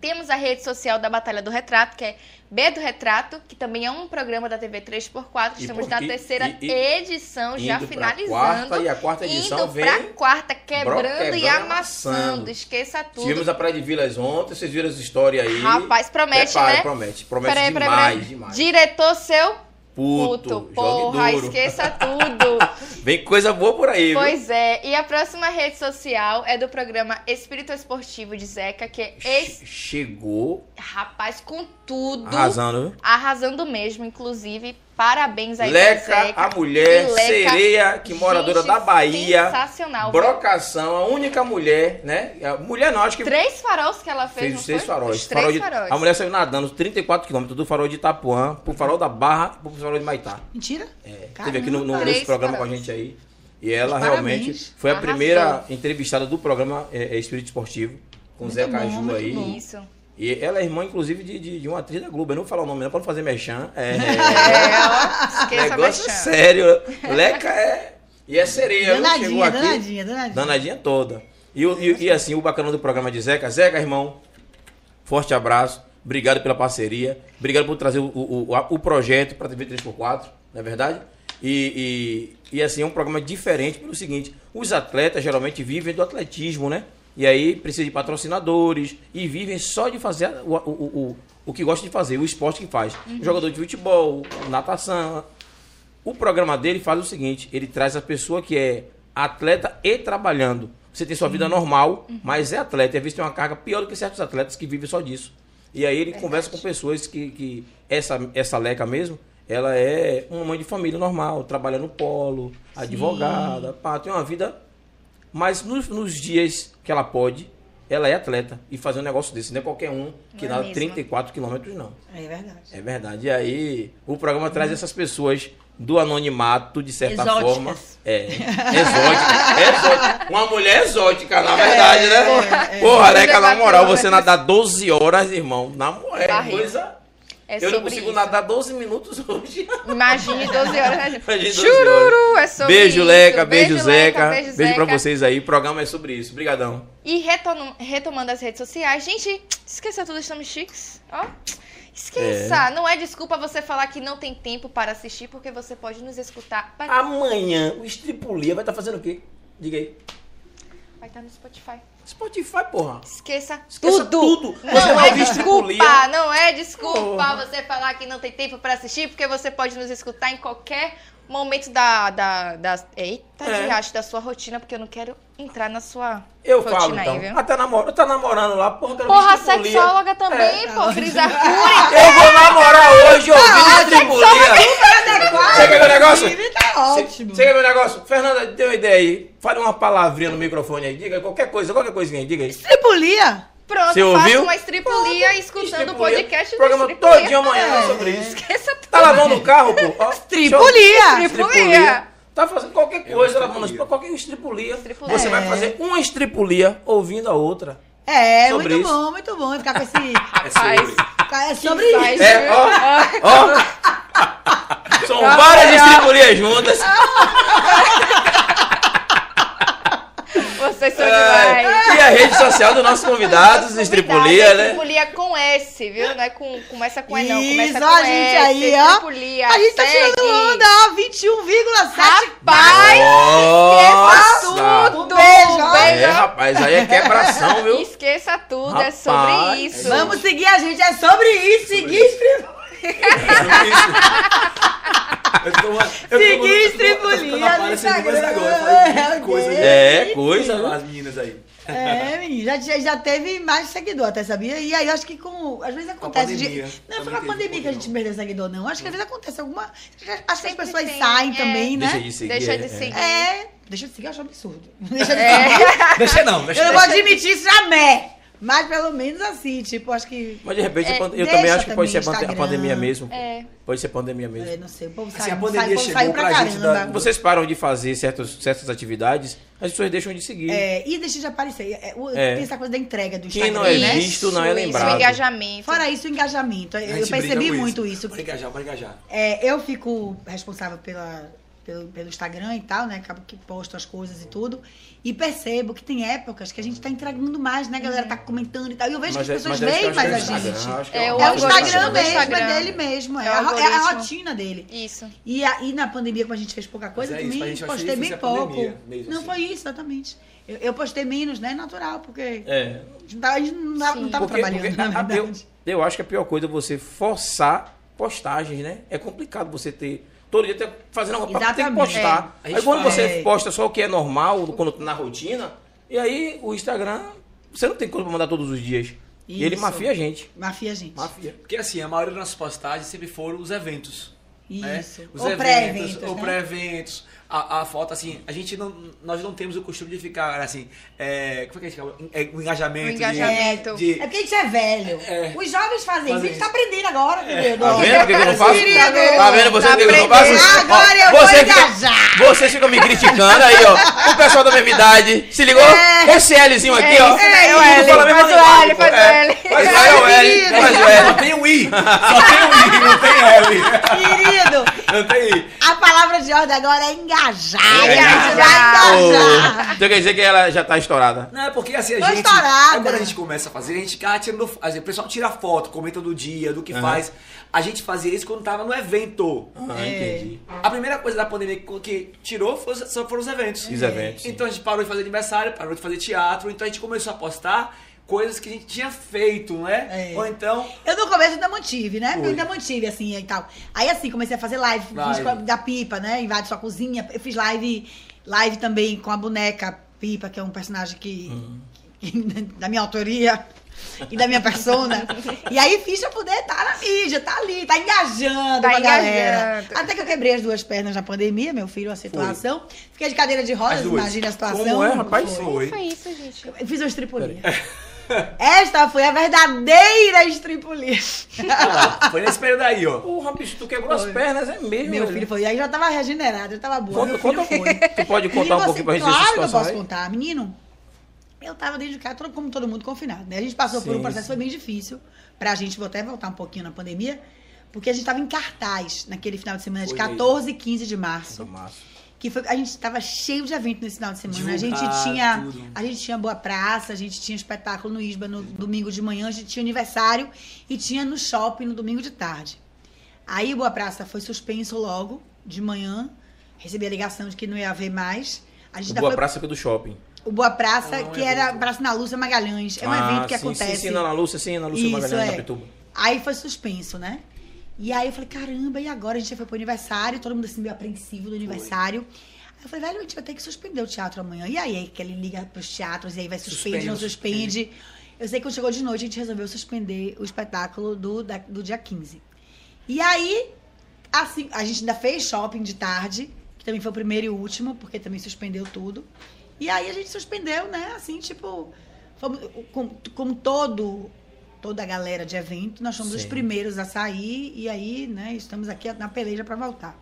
Temos a rede social da Batalha do Retrato, que é B do Retrato, que também é um programa da TV 3x4. E Estamos na e- terceira e- edição, já finalizando. quarta, e a quarta edição indo vem pra quarta, quebrando, quebrando e e amassando. amassando. Esqueça tudo. Tivemos a Praia de Vilas ontem, vocês viram as histórias aí. Rapaz, promete, Prepara, né? Promete, promete Peraí, demais, peraí, peraí. demais. Diretor seu Puto, puto. Porra, esqueça tudo. Vem coisa boa por aí, viu? Pois é, e a próxima rede social é do programa Espírito Esportivo de Zeca, que é esse Chegou rapaz com tudo. arrasando, viu? Arrasando mesmo, inclusive. Parabéns aí Leca, Zeca. a mulher Leca, sereia, que moradora gente, da Bahia. Sensacional. Brocação, a única mulher, né? A mulher não, acho que Três faróis que ela fez, fez os seis foi? faróis. Os três Farol de- faróis. A mulher saiu nadando os 34 quilômetros do farol de Itapuã pro farol da Barra pro farol de Maitá. Mentira? É, Caramba. teve aqui no, no, nesse programa com a faróis. gente aí. E ela Parabéns. realmente foi a Arrasou. primeira entrevistada do programa é, é, Espírito Esportivo, com o Zé Caju aí. bom. Isso. E ela é irmã, inclusive, de, de, de uma atriz da Globo. Eu não vou falar o nome não, pra não fazer merchan. É, É, esqueça negócio a sério. Leca é... E é sereia? Chegou Danadinha, aqui, danadinha, danadinha. danadinha toda. E, e, e assim, o bacana do programa de Zeca. Zeca, irmão, forte abraço. Obrigado pela parceria. Obrigado por trazer o, o, o, a- o projeto para TV 3x4, não é verdade? E, e, e assim, é um programa diferente pelo seguinte: os atletas geralmente vivem do atletismo, né? E aí precisa de patrocinadores e vivem só de fazer o, o, o, o, que gosta de fazer, o esporte que faz. Jogador de futebol, natação. O programa dele faz o seguinte: ele traz a pessoa que é atleta e trabalhando. Você tem sua vida normal, mas é atleta. Às vezes tem uma carga pior do que certos atletas que vivem só disso. E aí ele conversa com pessoas que, que essa, essa Leca mesmo, ela é uma mãe de família normal, trabalha no polo, advogada, pá, tem uma vida. Mas nos, nos dias que ela pode, ela é atleta e fazer um negócio desse. Não é qualquer um que Não é dá mesmo. 34 quilômetros, não. É verdade. É verdade. E aí o programa traz essas pessoas do anonimato, de certa Exóticas. forma. É, exótica. exótica. Uma mulher exótica, na verdade, né? é, é. Porra, Areca, na 24 moral, você nadar 12 horas, irmão. Na moral, é coisa. É eu não consigo isso. nadar 12 minutos hoje. Imagine 12 horas. Imagine 12 Chururu, é sobre Beijo, isso. Leca, beijo, Zeca. beijo, Beijo pra Zeca. vocês aí. O programa é sobre isso. Obrigadão. E retom- retomando as redes sociais, gente, esqueça tudo, estamos chiques. Ó. Esqueça, não é desculpa você falar que não tem tempo para assistir, porque você pode nos escutar. Amanhã, o Estripulia vai estar fazendo o quê? Diga aí. Vai estar no Spotify. Spotify, porra. Esqueça, Esqueça tudo. tudo. Não Você é desculpa, não é desculpa Porra. você falar que não tem tempo para assistir, porque você pode nos escutar em qualquer momento da. da, da eita, É. de acho da sua rotina, porque eu não quero entrar na sua Eu rotina falo, aí, então. viu? Até namora, tá namorando lá, porra. quero Porra, sexóloga também, É. pô, Cris Arcuri. Eu vou namorar hoje ouvindo Estripulia. Você quer ver o negócio? Tá ótimo. Ver o negócio? Fernanda, dê uma ideia aí. Fale uma palavrinha no microfone aí. Diga aí qualquer coisa, qualquer coisinha. Diga aí. Tripulia? Pronto, Você ouviu? uma estripulia escutando o podcast do Programa Estripulia. todinho amanhã É. sobre isso. Esqueça tudo. Tá lavando o carro, pô? Ó, Tripulia. show. Estripulia. Tá fazendo qualquer coisa, lavando estripulia. qualquer estripulia. Estripulia. Você vai É. fazer uma estripulia ouvindo a outra. É, Sobre muito isso. bom, muito bom. Ficar com esse. É sobre. É sobre isso. É, ó, ó. São várias estripulias juntas. Vocês são É, demais. e a rede social do nosso convidado, Nosso Estripulia, né? Estripulia com S, viu? Não é com, começa com E não, começa com a gente S. aí, ó. Estripulia, A gente tá segue. tirando onda, ó. 21,7. Rapaz, Nossa! esqueça tudo. Um beijo. É, rapaz, aí é quebração, viu? Esqueça tudo, é Rapaz, sobre isso. Vamos seguir a gente, é sobre isso. Seguir Estripulia. Seguir Estripulia no Instagram. agora. Eu falei, É, coisa, gente. É, coisa, né? As meninas aí. É, menino, já, já, teve mais seguidor, até sabia? E aí eu acho que com. Às vezes acontece. pandemia. de, não foi com a pandemia que a gente perdeu seguidor, não. Acho que às vezes acontece alguma. Acho que as pessoas tem, saem é. também, né? Deixa de seguir. Deixa de é, é. seguir. É. Deixa de seguir, eu acho absurdo. Deixa de É. seguir. Deixa não, deixa Eu não. vou admitir isso jamais. Mas pelo menos assim, tipo, acho que. Mas de repente, É, eu também acho que pode ser a pandemia mesmo. É. Pode ser pandemia mesmo. É, não sei, o povo Assim, sai, a pandemia sai, o povo chegou saiu pra pra gente da- Vocês param de fazer certos, certas atividades, as pessoas deixam de seguir. É, e deixa de aparecer. É, o- É. Tem essa coisa da entrega do Quem Instagram, não é né? visto não é Isso, lembrado. o engajamento. Fora isso, o engajamento. Eu, percebi muito isso. Bora engajar, bora engajar. É, eu fico responsável pela, pelo, pelo Instagram e tal, né? Acabo que posto as coisas e tudo. E percebo que tem épocas que a gente tá entregando mais, né? A galera tá comentando e tal. E eu vejo Mas que é- as pessoas acho que veem é mais a gente. que É é o É o Instagram mesmo, Instagram. é dele mesmo. É, É a, é a rotina dele. Isso. E, a, e na pandemia, como a gente fez pouca coisa, Mas é isso, também achei postei bem pouco. pandemia, não assim. foi isso, exatamente. Eu, eu postei menos, né? Natural, porque É. a gente não tava- não tava, Porque- trabalhando, porque a- a- eu, verdade. eu acho que a pior coisa é você forçar postagens, né? É complicado você ter. Todo dia ter, fazendo algo pra ter que postar. É. A Aí quando faz. você É. posta só o que é normal, quando tá na rotina, e aí o Instagram, você não tem coisa pra mandar todos os dias. E ele Isso. mafia a gente. Mafia, gente. Mafia. Porque assim, a maioria das nossas postagens sempre foram os eventos. né? Isso. Os Ou eventos, pré-eventos, ou né? pré-eventos. A, a foto, assim, a gente não. Nós não temos o costume de ficar assim. É, como é que a gente chama? É, o engajamento. O de- engajamento. De, É porque a gente é velho. É. Os jovens fazem isso. A gente tá aprendendo agora, entendeu? Tá vendo que eu não faço? Querido. Tá vendo você Tá que eu não faço? aprendendo. Ó, Agora eu vou você fica- engajar. Vocês ficam me criticando aí, ó. O pessoal da mesma idade. Se ligou? É. Esse Lzinho aqui, É ó. isso, né? Não O L. Faz o L, faz o É. L. Faz o L, o L. Querido. Faz o Só L. tem o I! Só tem o I, não tem L! Querido, Não tem I. a palavra de ordem agora é engajar. É, a gente vai engajar. engajar. Então quer dizer que ela já tá estourada. Não, é porque assim, a Tô gente. estourada. Quando a gente começa a fazer, a gente ficava tirando. Assim, o pessoal tira foto, comenta do dia, do que Aham. faz. A gente fazia isso quando tava no evento. Ah, entendi. A primeira coisa da pandemia que, tirou só foram os eventos. Os eventos. Então a gente parou de fazer aniversário, parou de fazer teatro, então a gente começou a postar coisas que a gente tinha feito, né? É. Ou então. Eu no começo ainda mantive, né? Foi. Eu ainda mantive, assim, e tal. Aí, assim, comecei a fazer live, Live. da Pipa, né? Invade sua cozinha. Eu fiz live, live também com a boneca Pipa, que é um personagem que... que- da minha autoria e da minha persona. e aí fiz pra poder estar na mídia, tá ali, tá engajando Tá galera. engajando. Até que eu quebrei as duas pernas na pandemia, meu filho, a situação. Fiquei de cadeira de rodas, imagina a situação. Como é, rapaz? Foi. Foi isso, gente. Eu fiz uma estripulia. Esta foi a verdadeira estripulia. Ah, foi nesse período aí, ó. Porra, bicho, tu quebrou as pernas, é mesmo. Meu velho. filho foi. Aí já tava regenerado, já tava boa. Conta, conta, foi. tu pode contar Menino, um pouquinho pra gente dessa Claro que eu situação posso aí? contar. Menino, eu tava dentro de casa, todo- como todo mundo confinado, né? A gente passou por Sim, um processo que foi bem difícil pra gente, vou até voltar um pouquinho na pandemia, porque a gente tava em cartaz naquele final de semana de Foi 14 e 15 de março. Massa. Que foi, a gente estava cheio de evento nesse final de semana. a gente Divulgar tinha. tudo. A gente tinha Boa Praça, a gente tinha espetáculo no Isba no domingo de manhã, a gente tinha aniversário e tinha no shopping no domingo de tarde. Aí o Boa Praça foi suspenso logo, de manhã. Recebi a ligação de que não ia haver mais. A gente O Boa foi- Praça aqui do shopping. o Boa Praça, Ah, não, que é era. Praça na Lúcia Magalhães. É um Ah, evento que sim, acontece. Sim, sim, na Lúcia, sim, na Lúcia Isso, Magalhães, é. na Pituba. Aí foi suspenso, né? E aí eu falei, caramba, e agora? A gente já foi pro aniversário, todo mundo assim meio apreensivo do aniversário. Aí eu falei, velho, a gente vai ter que suspender o teatro amanhã. E aí, que ele liga pros teatros, e aí vai suspende, Suspende, não suspende. Eu sei que quando chegou de noite, a gente resolveu suspender o espetáculo do, da- do dia 15. E aí, assim, a gente ainda fez shopping de tarde, que também foi o primeiro e último, porque também suspendeu tudo. E aí a gente suspendeu, né? Assim, tipo, como, como todo toda a galera de evento, nós fomos os Sim. primeiros a sair e aí, né, estamos aqui na peleja para voltar.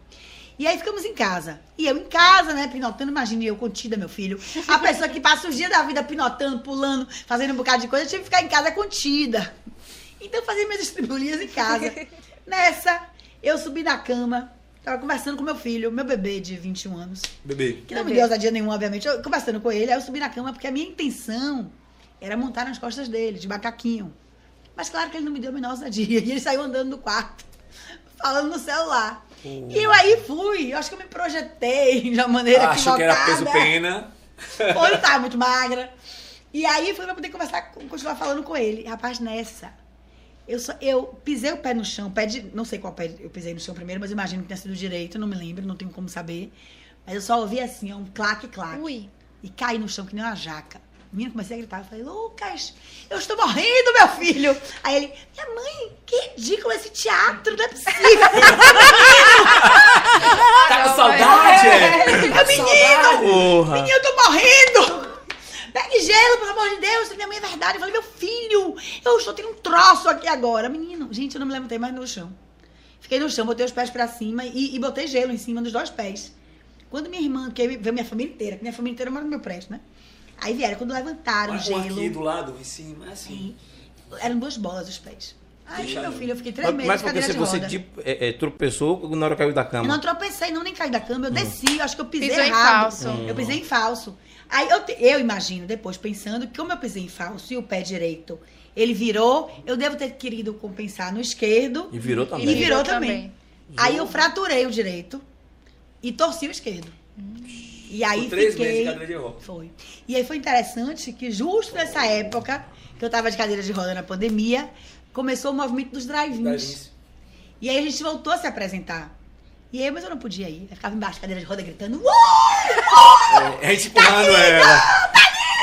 E aí ficamos em casa. E eu em casa, né, pinotando, imagine eu contida, meu filho. A pessoa que passa os dias da vida pinotando, pulando, fazendo um bocado de coisa, eu tive que ficar em casa contida. Então eu fazia minhas estribulias em casa. Nessa, eu subi na cama, tava conversando com meu filho, meu bebê de 21 anos. Bebê. Que não me Bebê. deu ousadia nenhuma, obviamente. Eu conversando com ele, aí eu subi na cama porque a minha intenção era montar nas costas dele, de macaquinho. Mas claro que ele não me deu a menor ousadia. E ele saiu andando no quarto, falando no celular. E eu aí fui, eu acho que eu me projetei de uma maneira Achou que era peso pena. Ou eu tava muito magra. E aí fui pra poder conversar, continuar falando com ele. Rapaz, nessa. Eu, só, eu pisei o pé no chão, pé de. Não sei qual pé eu pisei no chão primeiro, mas imagino que tenha sido direito, não me lembro, não tenho como saber. Mas eu só ouvi assim, ó, um claque-claque. E caí no chão que nem uma jaca. Menina, comecei a gritar. Eu falei, Lucas, eu estou morrendo, meu filho. Aí ele, minha mãe, que ridículo esse teatro, não é possível. Tá com saudade? é? Meu menino, Porra. menino, eu tô morrendo. Pegue gelo, pelo amor de Deus, minha mãe é verdade. Eu falei, meu filho, eu estou tendo um troço aqui agora. Menino, gente, eu não me levantei mais no chão. Fiquei no chão, botei os pés pra cima e, e botei gelo em cima dos dois pés. Quando minha irmã, que veio minha família inteira, minha família inteira mora no meu prédio, né? Aí vieram, quando levantaram o Um gelo. aqui do lado, em cima, assim. Eram duas bolas os pés. Aí, Puxa meu filho, eu fiquei três Mas, meses mas porque se você tipo, é, é, tropeçou na hora que caiu da Eu cama. não tropecei, não, nem caí da cama. Eu desci, eu acho que eu pisei Pisou em errado. falso. Eu pisei em falso. Aí eu, te- eu imagino, depois, pensando que como eu pisei em falso e o pé direito, ele virou, eu devo ter querido compensar no esquerdo. E virou também. E virou também. Aí eu fraturei o direito e torci o esquerdo. E aí Por três fiquei... meses de cadeira de roda. Foi. E aí foi interessante que justo nessa época, que eu tava de cadeira de roda na pandemia, começou o movimento dos drive-ins. E aí a gente voltou a se apresentar. E aí, mas eu não podia ir. Eu ficava embaixo da cadeira de roda gritando! É, a gente empurrando ela.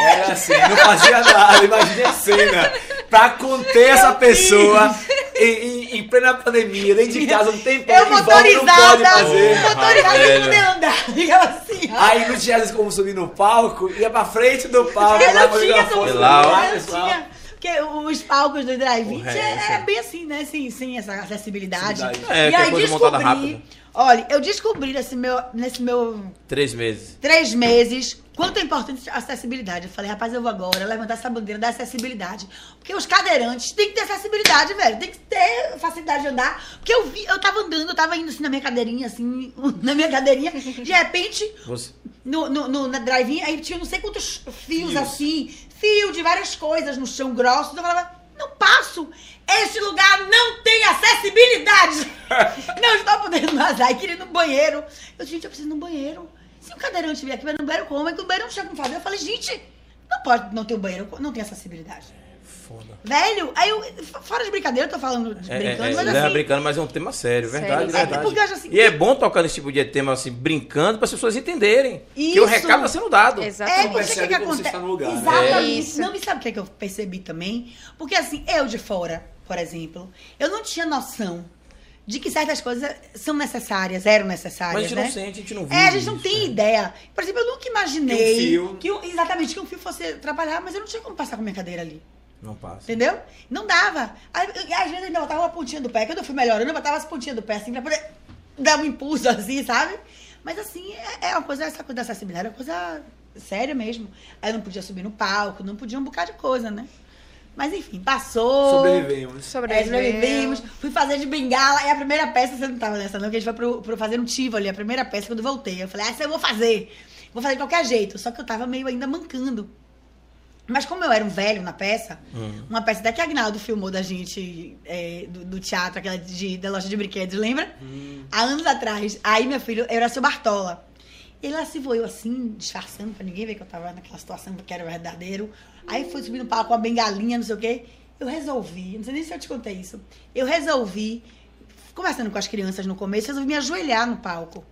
Era assim, não fazia nada, imagina a cena. Pra conter essa pessoa em, em- em plena pandemia, dentro de casa, um tempo Eu que volta, não motorizada, pode fazer. motorizada sem poder andar. Ficava assim, ó. Aí não tinha como subir no palco, ia pra frente do palco, Eu lá não tinha como lá, pessoal. tinha. Porque os palcos do drive-in é, é bem assim, né? Sem, sem essa acessibilidade. É, e é aí descobri. Olha, eu descobri nesse meu, nesse meu Três meses. três meses quanto é importante a acessibilidade. Eu falei, rapaz, eu vou agora levantar essa bandeira da acessibilidade. Porque os cadeirantes têm que ter acessibilidade, velho. Tem que ter facilidade de andar. Porque eu vi, eu tava andando, eu tava indo assim na minha cadeirinha, assim, na minha cadeirinha. De repente, Você... no, no, no- na drive-in, aí tinha não sei quantos fios, Fios. assim, fio de várias coisas no chão grosso. Eu falava, não passo. Este lugar não tem acessibilidade. não estou podendo mais ir, queria ir no banheiro. Eu disse, gente, eu preciso ir no banheiro. Se um cadeirante vier aqui, vai no banheiro como? É que o banheiro não tinha como fazer. Eu falei, gente, não pode não ter um banheiro, não tem acessibilidade. Foda. Velho, aí eu, fora de brincadeira, eu tô falando de É, brincando, é, é, mas assim, brincando, mas é um tema sério, Sério. verdade, É, verdade. porque eu acho assim, e é bom tocar nesse tipo de tema assim, brincando, para as pessoas entenderem. Que Isso. o recado está sendo dado. É, Exatamente. porque o que, percebe que você acontece? está no lugar, né? Exatamente. Isso. Não, me sabe o que, é que eu percebi também? Porque assim, eu de fora, por exemplo, eu não tinha noção de que certas coisas são necessárias, eram necessárias, Mas a gente né? não sente, a gente não vive É, a gente não isso, tem né? ideia. Por exemplo, eu nunca imaginei Que um fio- que exatamente que um fio fosse atrapalhar, mas eu não tinha como passar com a minha cadeira ali. Não passa. Entendeu? Não dava. Aí, às vezes eu ainda botava uma pontinha do pé. Quando eu fui melhorando, eu botava as pontinhas do pé, assim, pra poder dar um impulso, assim, sabe? Mas assim, é, é uma coisa, essa coisa da acessibilidade é uma coisa séria mesmo. Aí eu não podia subir no palco, não podia um bocado de coisa, né? Mas enfim, passou. Sobrevivemos. É, Sobreviveu. sobrevivemos. Fui fazer de bengala. E a primeira peça, você não tava nessa, não, que a gente foi pro, pro fazer um Tivoli, a primeira peça, quando eu voltei. Eu falei, essa eu vou fazer. Vou fazer de qualquer jeito. Só que eu tava meio ainda mancando. Mas como eu era um velho na peça, uma peça até que Agnaldo filmou da gente é, do, do teatro, aquela de, da loja de brinquedos, lembra? Há anos atrás. Aí, meu filho, eu era seu Bartola. Ele lá se voou assim, disfarçando pra ninguém ver que eu tava naquela situação que era o verdadeiro. Aí fui subir no palco com a bengalinha, não sei o quê. Eu resolvi, não sei nem se eu te contei isso. Eu resolvi, conversando com as crianças no começo, resolvi me ajoelhar no palco.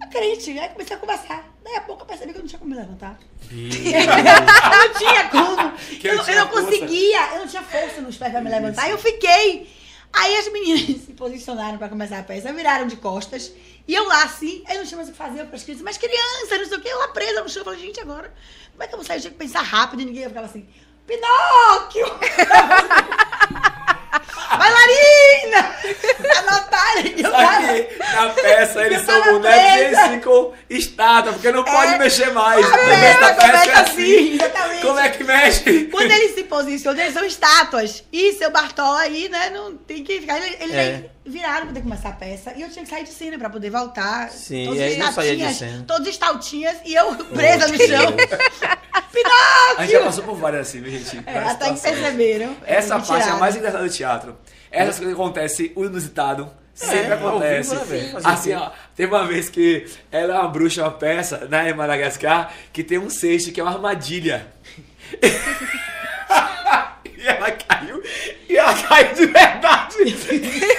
A crente, aí comecei a conversar. Daí a pouco eu percebi que eu não tinha como me levantar. eu não tinha como. Eu, eu eu tinha não força. conseguia, eu não tinha força nos pés pra me levantar. Aí eu fiquei. Aí as meninas se posicionaram pra começar a peça, viraram de costas. E eu lá assim, aí eu não tinha mais o que fazer para as crianças. Mas criança, não sei o que, eu lá presa no chão. Eu falei, gente, agora, como é que eu vou sair? Eu tinha que pensar rápido e ninguém ficava assim, Pinóquio! Bailarina! Anotaram que eu Só que na peça eles são bonecos e eles ficam estátua, porque não pode É. mexer mais. A peça peça é assim. assim, exatamente. Como é que mexe? Quando eles se posicionam, eles são estátuas. E seu Bartola aí, né, não tem que ficar. Eles, eles É. viraram pra poder começar a peça. E eu tinha que sair de cena pra poder voltar. Sim, Todos e aí não saía de cena. Todos estautinhas e eu presa no chão. A gente Pinóquio! já passou por várias assim, gente? É, até que perceberam. Essa parte é a mais engraçada do teatro. Essas coisas acontecem, o inusitado. Sempre É, acontece. vivo, né, assim, ó, teve uma vez que ela é uma bruxa, uma peça, né, em Madagascar, que tem um cesto que é uma armadilha. e ela caiu, e ela caiu de verdade.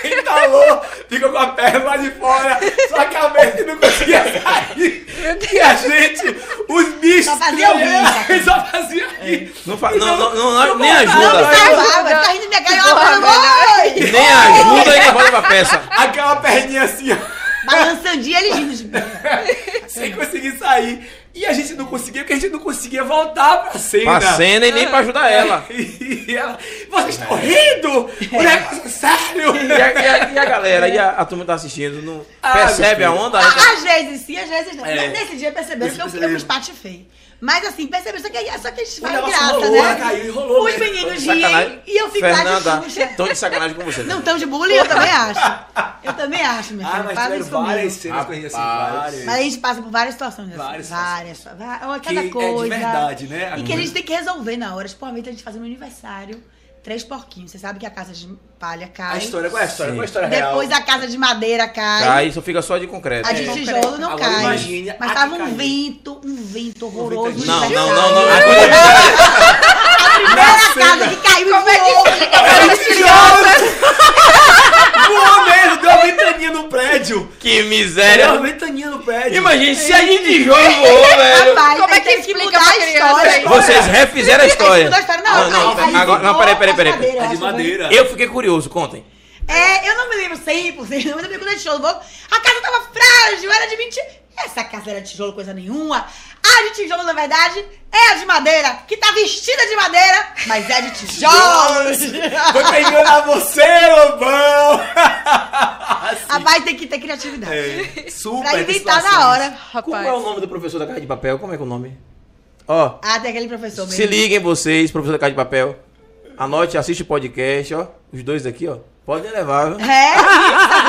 Entalou, ficou com a perna lá de fora, só a cabeça não conseguia sair. E a gente, os bichos. Só fazia rir, Só fazia rir. Não, fa- não, não, não, não- nem Não, ajuda. salvava, tá rindo minha! Nem ajuda e volta pra peça. Aquela perninha assim, ó. Balançandinha, ele rindo de mim. sem conseguir sair. E a gente não conseguia, porque a gente não conseguia voltar pra cena. Pra cena e nem pra ajudar ela. E ela, vocês estão rindo? O negócio é sério. E a, e a- e a galera, e a, a turma tá assistindo, não Ah, percebe a onda? Tá- Às vezes sim, às vezes não. É. Nesse dia perceberam que eu, eu me espatifei. Mas assim, perceberam, só que, só que a gente faz graça, rolou, né? caiu rolou Os meninos riem e eu fico lá de xuxa. tão de sacanagem com você. Não né? tão de bullying, eu também acho. Eu também acho, meu filho. Ah, mas tiveram isso comigo. várias cenas a gente assim, várias. Mas a gente passa por várias situações. assim, Várias várias. várias. Olha, Que cada é de coisa. verdade, né? E que a gente tem que resolver na hora. Tipo, a gente fazendo um aniversário, três porquinhos. Você sabe que a casa de palha cai. A história, qual é a história? Sim. Qual é a história real? Depois a casa de madeira cai. Cai, só fica só de concreto. A de É. tijolo não Agora cai. imagine mas tava um vento, um vento horroroso. vento no Não, não, não, não. A primeira casa que caiu e Como é que voou. Uma ventania no prédio. Que Deu uma miséria. ventania no prédio. Imagina se a gente voou, velho. Rapaz, Como é que explica a história. Vocês refizeram a história. A. Não, Não, agora- não, peraí, peraí, peraí. É eu de madeira. Eu fiquei curioso, contem. É, eu não me lembro 100%, eu não me lembro quando é tijolo. Vou- A casa tava frágil, era de 20. Essa casa era de tijolo, coisa nenhuma. A de tijolo, na verdade, é a de madeira, que tá vestida de madeira, mas é de tijolo. Foi pra enganar você, Lobão! Rapaz, tem que ter criatividade. É, super. Pra inventar na hora. Como é o Rapaz. nome do professor da Casa de Papel? Como é que é o nome? Ó, Ah, tem aquele professor mesmo. se liguem vocês, professor da Casa de Papel. Anote, assiste o podcast, ó. Os dois aqui, ó. Podem levar, viu? É,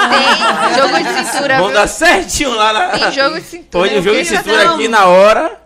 Tem jogo de cintura, Vão dar certinho lá na. Tem jogo de cintura. Pode jogo de cintura aqui na hora.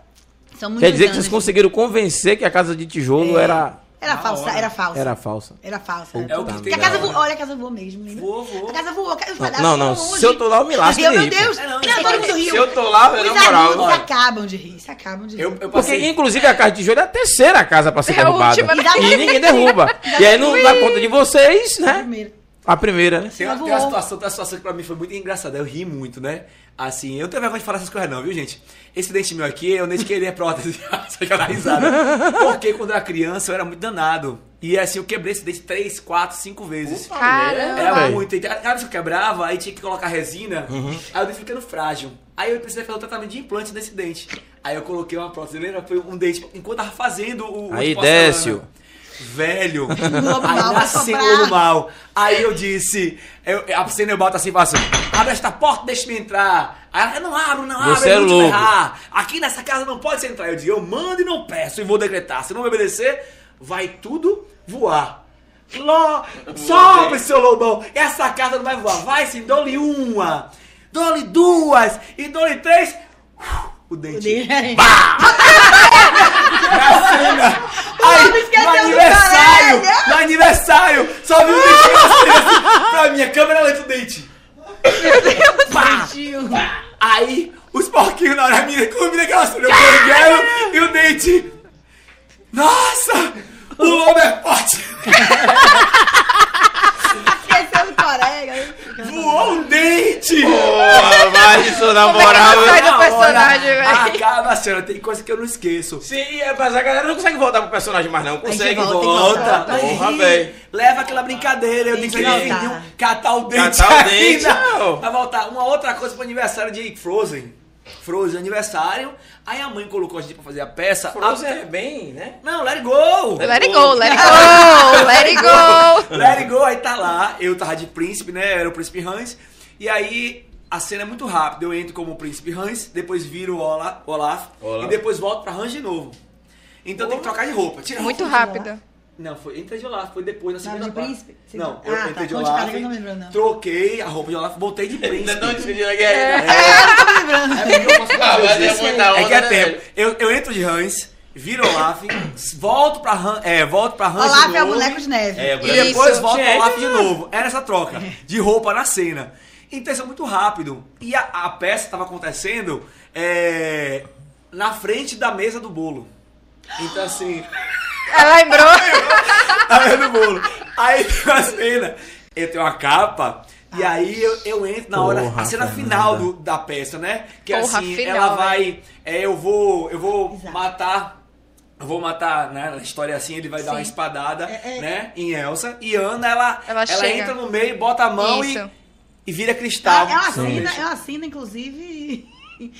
Quer dizer que anos. vocês conseguiram convencer que a casa de tijolo É. era, Era Na falsa, hora. era falsa. era falsa. Era falsa. É o que tem Porque a casa voou, olha, a casa voou mesmo, lembra? Voou, voou. A casa voou. Os Não, pedaços não, não. foram Se eu tô lá, eu me lasco Eu, de meu. Deus. É, não, Não, isso todo mundo riu. Se eu tô lá, eu na moral. olha. acabam de rir, se acabam de rir. Eu, eu Porque, inclusive, a casa de tijolo é a terceira casa pra ser É a derrubada. última, né? E ninguém derruba. E aí, não dá conta de vocês, né? Primeiro. A primeira, né? Tem uma, Ela tem uma voou. situação, tem uma situação que pra mim foi muito engraçada. Eu ri muito, né? Assim, eu não tenho vergonha de falar essas coisas, não, viu, gente? Esse dente meu aqui, eu nem queria prótese. Só que eu dava risada. Porque quando eu era criança, eu era muito danado. E assim, eu quebrei esse dente três, quatro, cinco vezes. Caramba. Era velho. muito. Cada vez que eu quebrava, aí tinha que colocar resina. Uhum. Aí o dente ficando frágil. Aí eu precisei fazer um tratamento de implante nesse dente. Aí eu coloquei uma prótese. Lembra? Foi um dente. Enquanto eu tava fazendo o. Aí, de porcelana. Velho. Aí nasceu o lobo mal. Aí eu disse, eu, a cena eu boto assim e faço, abre esta porta, deixa-me entrar. Aí ela, não abro, não abro, Você eu é vou te louco. ferrar. Aqui nessa casa não pode se entrar. Eu digo, eu mando e não peço, e vou decretar. Se não me obedecer, vai tudo voar. Ló, sobe, seu lobão. Essa casa não vai voar. Vai sim, dou-lhe uma, dou-lhe duas e dou-lhe três. O dente. Aí, esqueceu no do aniversário, no aniversário, só vi o dentinho assim, pra minha câmera lenta o dente. Pá! Tio. Aí, os porquinhos na hora, a menina combina aquela cena, eu corrigando, e o dente. Nossa! O lobo é forte! Esqueceu do colega. Voou um dente! Porra, mas isso na Como é que moral. não sai do Na personagem, velho? Acaba a cena, tem coisa que eu não esqueço. Sim, é, mas a galera não consegue voltar pro personagem mais, não. Consegue. volta, Volta, voltar. Porra, velho. leva aquela brincadeira, eu tenho que vir, catar o dente Catar o dente, não. Pra voltar. Uma outra coisa pro aniversário de Frozen. Frozen aniversário. Aí a mãe colocou a gente pra fazer a peça. Frozen A- é bem, né? Não, let it go! Let it go, let it go, let it go. Let it go, aí tá lá, eu tava de príncipe, né? Era o príncipe Hans. E aí a cena é muito rápida. Eu entro como o príncipe Hans, depois viro o Ola- Olaf, Olaf. e depois volto pra Hans de novo. Então tem que trocar de roupa. Tira a Muito roupa. Não, foi entrei de Olaf, foi depois na segunda de parte. príncipe? Não, Ah, eu tá, entrei de conte cada Olaf, eu não lembro, não. troquei a roupa de Olaf, voltei de Ainda príncipe. estão discutindo aqui. É. É porque eu posso Ah, fazer mas é É que é né, tempo. Eu, eu entro de Hans, viro Olaf, volto pra Hans, é, volto pra Hans de Olaf é o novo. boneco de neve. É, E depois Isso. Gente. ao Olaf de novo. Era essa troca de roupa na cena. Então isso é muito rápido. E a, a peça estava acontecendo é, na frente da mesa do bolo. Então assim, Ela lembrou. a mesa do bolo. Aí tem uma cena, eu tenho uma capa. E aí eu, eu entro na hora, Porra, a cena Fernanda. final do- da peça, né? Que é Porra, assim, final, ela vai. é, eu vou. Eu vou Exato. matar. Eu vou matar, né? Na história assim, ele vai dar uma Sim. espadada, É, é. né? Em Elsa. E Ana, ela, Ela chega. entra no meio, bota a mão e, Isso. e vira cristal. É uma Não cena, deixa. é cena, inclusive.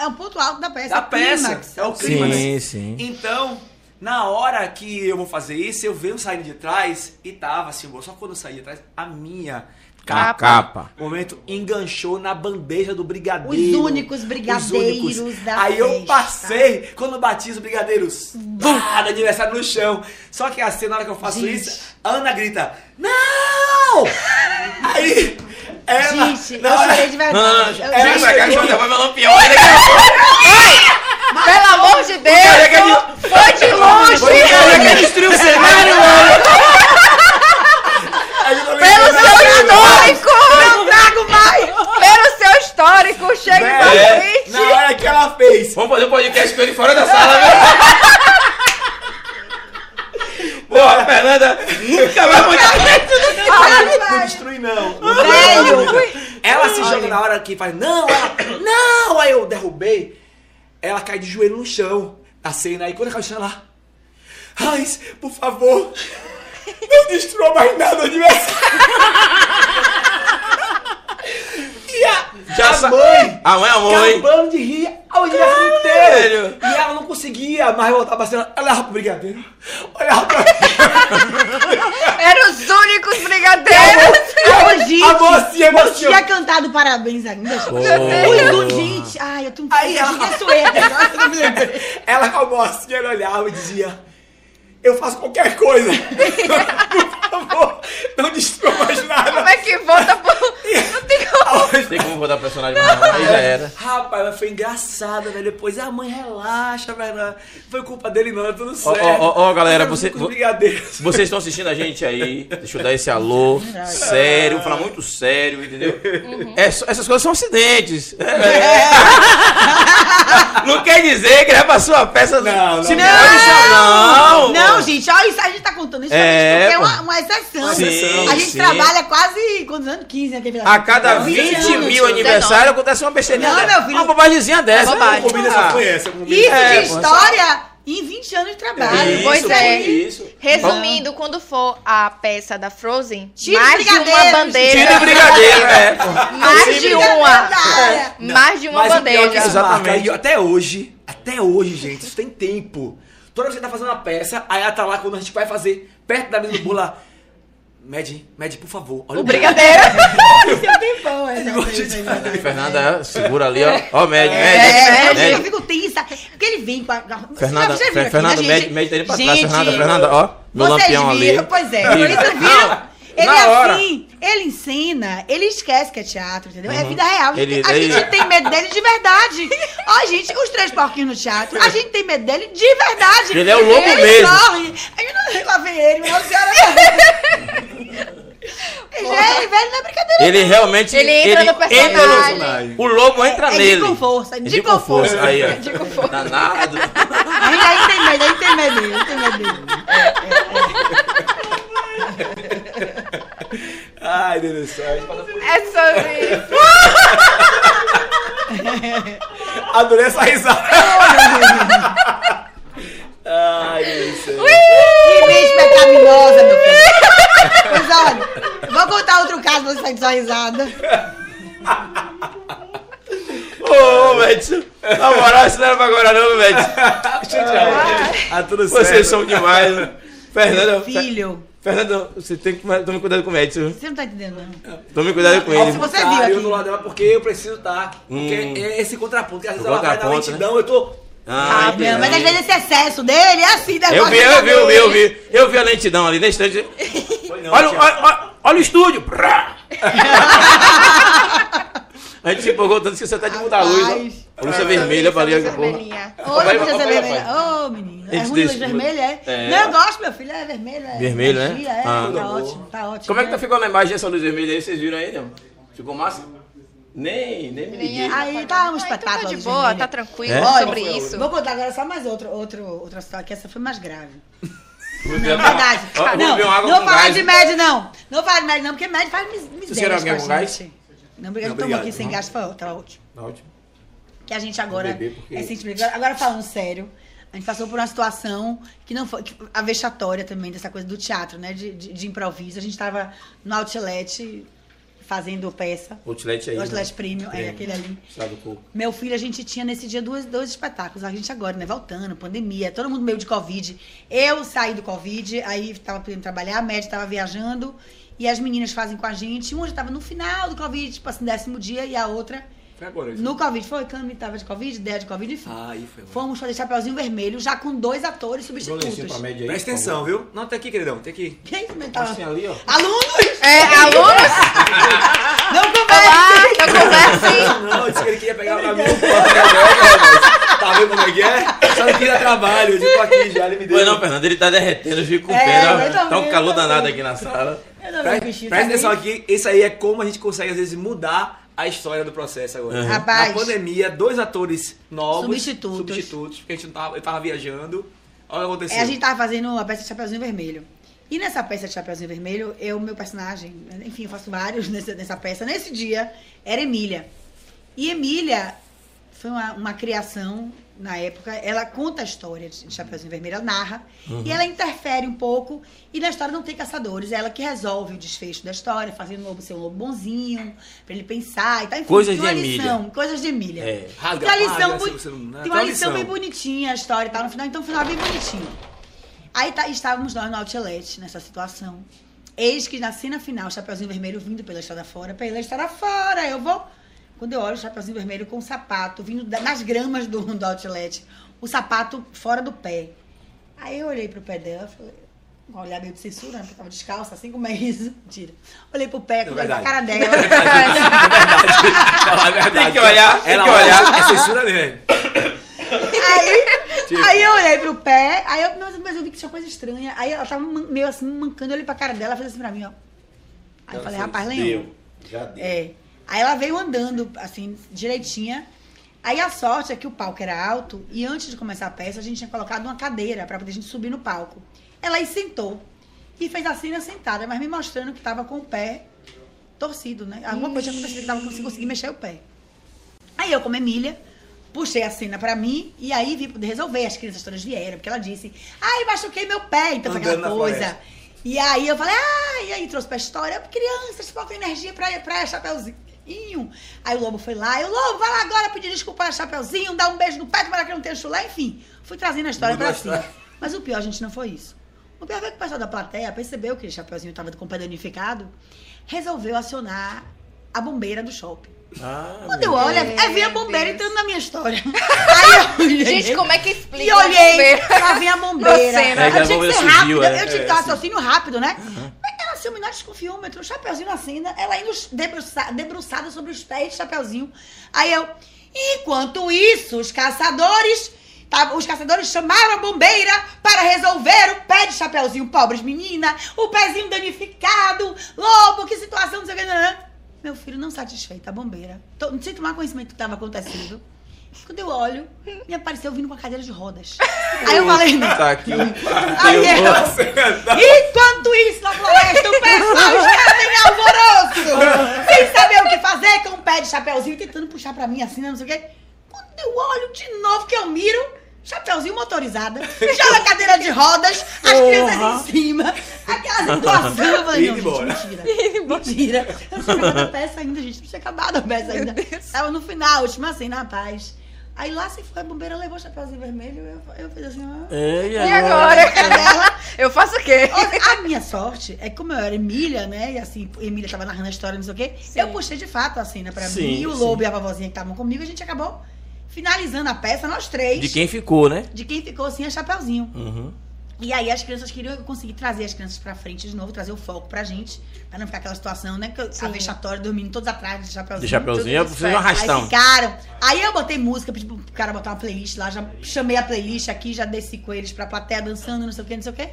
É um ponto alto da peça. da é o peça. clímax. É o clima. Sim, sim. Então, na hora que eu vou fazer isso, eu venho saindo de trás e tava assim, só quando eu saí de trás, a minha A capa. momento enganchou na bandeja do brigadeiro. Os únicos brigadeiros da Aí eu festa. passei, quando eu bati os brigadeiros, bah, do aniversário no chão. Só que assim, na hora que eu faço Gente. isso, a Ana grita, não! Aí, ela... Gente, eu hora- chorei de verdade. Eu- ela gente, pra cá, chegou- deixa eu levar meu lampião. Olha daqui. Pelo amor de Deus. Foi de longe. Olha que destruiu o cenário, mano. Pelo "Não, seu não, não." histórico. Não trago mais. Pelo seu histórico. Chegue pra É, frente. na hora que ela fez, Vamos fazer um podcast com ele fora da sala, velho. Porra, a Fernanda nunca vai montar não destrui não. Velho. Ela se joga na hora que faz, não, ela, não, aí eu derrubei. Ela cai de joelho no chão, na cena, aí quando ela cai ela, Hans, por favor, não destrua mais nada do aniversário. E a, Já a mãe, A mãe, a mãe. acabando de rir o aniversário Caralho. inteiro. E ela não conseguia mais voltar pra cena. Ela olhava pro brigadeiro, olhava pra Eram os únicos brigadeiros. Gente, a mocinha, a mocinha. tinha cantado parabéns ainda. Ui, gente, ai, eu tô Aí ela-. Ela com a mocinha, ela olhava e dizia: Eu faço qualquer coisa. Por favor, não destrua mais Como nada. é que volta pro... Não tem como. Como botar personagem mais não, aí já era. Rapaz, mas foi engraçado, velho. Depois a mãe relaxa, velho. Não Foi culpa dele, não, é tudo Ó, certo. ó, ó, ó, galera, você-. Vocês estão assistindo a gente aí, deixa eu dar esse alô, sério, vou falar muito sério, entendeu? É só- essas coisas são acidentes. É. Não quer dizer que é pra sua peça. Não, não. Se Não. deixar, não. Não, gente, olha isso, a gente tá contando isso É, porque é pô. uma, uma exceção. Sim, a gente sim. trabalha quase, quantos anos? 15 na TV A cada 20 20 anos. mil aniversários acontece uma besteirinha. Não, dessa. meu filho. Uma bobagemzinha dessa. bobagem. Pô, Combina só combina. Isso É, de história em 20 anos de trabalho. Isso, Pois é. isso. Resumindo, quando for a peça da Frozen, Tira mais de uma bandeja. Tira brigadeiro, é. pô. Mais de uma. Mais de uma é isso marca, Exatamente. até hoje, até hoje, gente, isso tem tempo. Toda vez que tá fazendo a peça, aí ela tá lá quando a gente vai fazer, perto da mesa do bolo lá. Med, Med, por favor. Olha O brigadeiro. Esse é um tempão, aí, faz. né? Fernanda, segura ali, ó. Ó, médio, É, médio. eu médio. fico tensa. Porque ele vem com a. Vocês Fernanda, já aqui, Fernanda, gente? médio tá indo pra trás. Fernanda, Fernanda, ó. Meu Vocês lampião viram, ali. pois é, isso viram. Ele na é hora. assim, ele ensina, ele esquece que é teatro, entendeu? É Uhum. vida real. Ele- a ele- gente tem medo dele de verdade. Ó, gente, os três porquinhos no teatro, a gente tem medo dele de verdade. Ele é o lobo ele mesmo. corre. Aí eu não lá vem ele, não, senhora. Gente, velho, não é brincadeira. Ele realmente. Ele entra no personagem. personagem. o lobo entra É de nele. com força, É de de com força. força. Aí, ó. De com força. Danado. Aí, aí tem medo, aí tem medo aí tem medo. Ai, Deus do céu. É sobre isso. Adorei essa risada. Ai, Deus do céu. Que bicho pecaminosa, meu filho. Pois olha, vou contar outro sua risada. Ô, Médici. Na moral, isso não era pra agora, não, Médici. Ah, tudo certo. Vocês são demais. Fernanda, Filho, Fernanda, você tem que tomar cuidado com o Médici. você não tá entendendo, não. Tome cuidado com ele. se você Tá, viu eu aqui. do lado dela porque eu preciso estar. Porque Hum. é esse contraponto, que às vezes ela vai na contraponto, lentidão, eu tô. Ah, Não, mas às vezes esse excesso dele é assim, negócio Eu vi, da eu vi, eu vi, eu vi. Eu vi a lentidão ali na estante. Foi não, Olha, olha, olha, olha o estúdio. Prá. A gente se empolgou tanto que você tá de mudar a luz. Ó. A luz é vermelha ali, Luz porra. vai, vermelha. Ô, menino. É ruim luz vermelha, é? É. Não, eu gosto, meu filho. É vermelho. É Vermelho, né? É, Ah. tá ótimo, tá ótimo. Como é que tá ficando a imagem essa luz vermelha aí? Vocês viram aí, não? Ficou massa? Nem, nem me liguei. Aí tá um então espetáculo. tá de luz boa, vermelha. tá tranquilo É? sobre isso. Vou contar agora só mais outro, outro, outra história, que essa foi mais grave. Não, ver- é verdade. Não, beber uma água não gás. de médio, não. Não falar de médio, não, porque médio faz mis- miséria. querem alguém com gás? Não, obrigado. Não, Tomou obrigado. aqui sem gás, foi ótimo. Tá ótimo. Que a gente agora porque- é sentimental. Agora, agora falando sério, a gente passou por uma situação que não foi. que- a vexatória também dessa coisa do teatro, né? De, de, de improviso. A gente tava no outlet fazendo peça. Outlet aí. O outlet né? premium, é Premium. aquele ali. Estrada do Coco. Meu filho, a gente tinha nesse dia dois, dois espetáculos. A gente agora, né? Voltando, pandemia, todo mundo meio de Covid. Eu saí do Covid, aí tava podendo trabalhar, a média tava viajando. E as meninas fazem com a gente. Uma já tava no final do Covid, tipo assim, décimo dia, e a outra Foi agora isso. no Covid. Foi, Cami tava de Covid, ideia de Covid, enfim. Ah, aí foi agora. Fomos fazer Chapeuzinho Vermelho, já com dois atores lencinho pra substitutos. média aí. Presta atenção, viu? Não, tem aqui, queridão, tem aqui. Quem também tava? Assim ali, ó. Alunos! É, alunos, Não conversa! eu converso Não, eu disse que ele queria pegar pra mim. Tá vendo como é que é? Só não queria trabalho, eu digo aqui já, ele me deu. Pois não, Fernando, ele tá derretendo, eu fico com É, pena. Tá um calor danado aqui na sala. Eu não vi o Presta, também. atenção aqui, isso aí é como a gente consegue, às vezes, mudar a história do processo agora. Uhum. Rapaz. Na pandemia, dois atores novos. Substitutos. Substitutos, porque a gente não tava, eu tava viajando. Olha o que aconteceu. É, a gente tava fazendo a peça de Chapeuzinho Vermelho. E nessa peça de Chapeuzinho Vermelho, eu, meu personagem, enfim, eu faço vários nessa, nessa peça. Nesse dia, era Emília. E Emília foi uma, uma criação, na época, ela conta a história de Chapeuzinho Vermelho, ela narra, e ela interfere um pouco, e na história não tem caçadores, é ela que resolve o desfecho da história, fazendo o lobo ser um lobo bonzinho, pra ele pensar e tal. Enfim, Coisas tem uma de Emília. lição, coisas de Emília. É. Rasga Tem uma lição, muito- você não- né? tem uma lição uma bem lição. bonitinha a história e tal no final, então o final é bem bonitinho. Aí tá- estávamos nós no Outlet, nessa situação. Eis que na cena final, Chapeuzinho Vermelho vindo pela estrada fora, pela estrada fora, eu vou. Quando eu olho o Chapeuzinho Vermelho com o sapato vindo nas gramas do, do Outlet, o sapato fora do pé. Aí eu olhei pro pé dela e falei, um olhar meio de censura, né? Porque eu tava descalça, assim como é isso. Mentira. Olhei pro pé, olhei pra verdade. cara dela. Falar a verdade. Tem que olhar, tem Ela que olha, olhar. É censura mesmo. Aí, Tipo. aí eu olhei pro pé, aí eu, mas, mas eu vi que tinha coisa estranha. Aí ela tava meio assim, mancando, eu olhei pra cara dela, ela fez assim pra mim, ó. Aí eu falei, rapaz, Leão. Deu. Já deu. É. Aí ela veio andando, assim, direitinha. Aí a sorte é que o palco era alto e antes de começar a peça a gente tinha colocado uma cadeira pra poder a gente subir no palco. Ela aí sentou e fez a cena sentada, mas me mostrando que tava com o pé torcido, né? Alguma coisa tinha acontecido que tava sem conseguir mexer o pé. Aí eu, como Emília, puxei a cena pra mim e aí vi poder resolver. As crianças todas vieram, porque ela disse, ai, machuquei meu pé, então foi Andando aquela coisa. floresta. E aí eu falei, ah, e aí trouxe pra história, crianças, falta energia pra, pra Chapeuzinho. Aí o Lobo foi lá, e o Lobo, vai lá agora pedir desculpa a Chapeuzinho, dar um beijo no pé, para que não tenha chulé, enfim. Fui trazendo a história Mudou pra a cima. história. Mas o pior, gente, não foi isso. O pior foi que o pessoal da plateia percebeu que o Chapeuzinho estava com o pé danificado, resolveu acionar a bombeira do shopping. Ah, Quando eu olho, Meu é ver a bombeira Deus. entrando na minha história. Aí eu olhei, Gente, como é que explica? E a olhei, bombeira? lá vem a bombeira. cena. É, que a eu tinha que ser é, eu tinha que é, ter um raciocínio rápido, né? Mas assim, o menor desconfiômetro, o Chapeuzinho na cena, ela indo debruça- debruçada sobre os pés de Chapeuzinho. Aí eu, enquanto isso, os caçadores... tá, os caçadores chamaram a bombeira para resolver o pé de Chapeuzinho. Pobres menina, o pezinho danificado, lobo, que situação, não sei o que. Meu filho não satisfeito, a bombeira. Tô, sem tomar conhecimento do que estava acontecendo. Quando eu olho, me apareceu vindo com a cadeira de rodas. Aí eu falei, não. Tá aqui. Aí eu, enquanto isso, na floresta, o pessoal estava em alvoroço, sem saber o que fazer, com um pé de chapeuzinho, tentando puxar pra mim assim, né, não sei o quê. Quando eu olho de novo, que eu miro, chapeuzinho motorizada, já na cadeira de rodas, as crianças em cima, aquelas doações. Eu falei, não, gente, mentira. Mentira. Eu não tinha acabado a peça ainda, gente. Não tinha acabado a peça ainda. Tava no final, última cena, rapaz. Aí lá se foi, a bombeira levou o chapeuzinho vermelho, eu, eu fiz assim. É, E agora? Ela- Eu faço o quê? A minha sorte é que como eu era Emília, né? E assim, Emília tava narrando a história, não sei o quê. Eu puxei de fato a cena pra Sim, mim. E o sim. Lobo e a vovozinha que estavam comigo, a gente acabou finalizando a peça, nós três. De quem ficou, né? De quem ficou assim, a Chapeuzinho. Uhum. E aí as crianças queriam eu conseguir trazer as crianças pra frente de novo, trazer o foco pra gente. Pra não ficar aquela situação, né? Que eu- a vexatória dormindo todos atrás de Chapeuzinho. De Chapeuzinho, tudo você é um certo. Aí arrastão. ficaram. Aí eu botei música, pedi pro cara botar uma playlist lá, já chamei a playlist aqui, já desci com eles pra plateia dançando, não sei o que, não sei o que.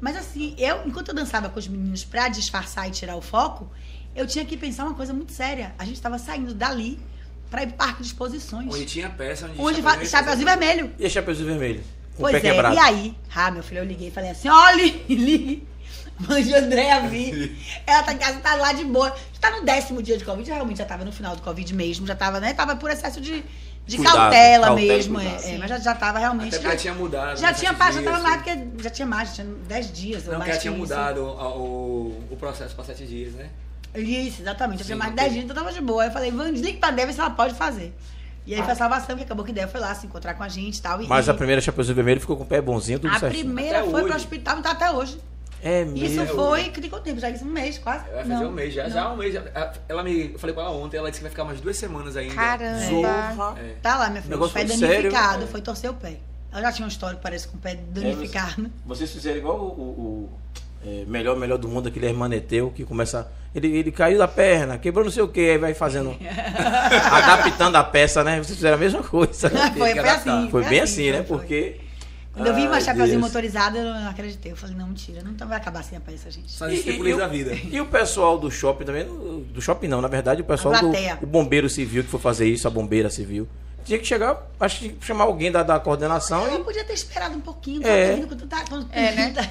Mas assim, eu, enquanto eu dançava com os meninos pra disfarçar e tirar o foco, eu tinha que pensar uma coisa muito séria. A gente tava saindo dali pra ir pro parque de exposições. Onde tinha peça, onde, Onde Chapeuzinho Vermelho. E a Chapeuzinho Vermelho? Pois é, quebrado. e aí? Ah, meu filho, eu liguei e falei assim: olhe, ligue. Mande Andréia vir. Ela tá em casa, tá lá de boa. Já tá no décimo dia de Covid, realmente já tava no final do Covid mesmo, já tava, né? Tava por excesso de, de Cuidado, cautela, cautela mesmo. cuidado. é, é, mas já, já tava realmente. Até já tinha mudado. já né, tinha já tava mais, porque já tinha mais, já tinha 10 dias. Não, mais já tinha isso. mudado o, o, o processo pra sete dias, né? Isso, exatamente. Já tinha mais de ok. 10 dias, então tava de boa. Aí eu falei, vamos desliga pra Débora se ela pode fazer. E aí foi a salvação, que acabou que Débora foi lá se encontrar com a gente e tal. E, Mas e a primeira Chapeuzinho Vermelho ficou com o pé bonzinho, tudo a certo. primeira Até foi pro hoje. hospital e tá até hoje. É Isso mesmo. Até foi, que tem quanto tempo? Já isso um mês, quase. Vai fazer Não, um mês, já, não. já um mês. já- Ela me. Eu falei com ela ontem, ela disse que vai ficar mais duas semanas ainda. Caramba. Zorra. É. Tá lá, minha filha. O pé foi sério, danificado, é. foi torcer o pé. Ela já tinha um histórico, parece, com o pé danificado. Vocês fizeram igual o, o- o, é, melhor, melhor do mundo, aquele Hermaneteu, que começa. Ele, ele caiu da perna, quebrou não sei o que, aí vai fazendo. adaptando a peça, né? Vocês fizeram a mesma coisa. foi, foi assim. Foi bem assim, né? foi. Porque. Quando eu vi uma chapeuzinho motorizada, eu não acreditei. Eu falei, não, mentira, não vai acabar assim a peça, gente. São as estipulis o- da vida. E o pessoal do shopping também, do shopping não, na verdade, o pessoal do o bombeiro civil que foi fazer isso, a bombeira civil. Tinha que chegar, acho que tinha que chamar alguém da, da coordenação Eu e. podia ter esperado um pouquinho, É. quando tá. Quando, É, né? tá-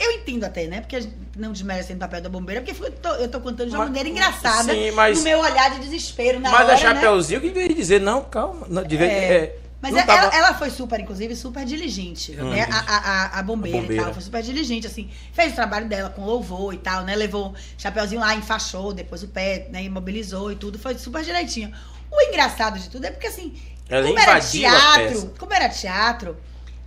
Eu entendo até, né? Porque a gente não desmerecendo o papel da bombeira, porque foi- eu tô, eu tô contando de uma Mas- maneira engraçada, Sim, mas- no meu olhar de desespero na Mas hora, a né? Chapeuzinho que veio dizer, não, calma. Não, devia, É. é, Mas não ela, tava- ela foi super, inclusive, super diligente, né? A, a, a- a bombeira, A bombeira. e tal, foi super diligente, assim. Fez o trabalho dela com louvor e tal, né? Levou Chapeuzinho lá, enfaixou, depois o pé, né? Imobilizou e tudo, foi super direitinho. O engraçado de tudo é porque, assim, Ela como era a teatro, como era teatro,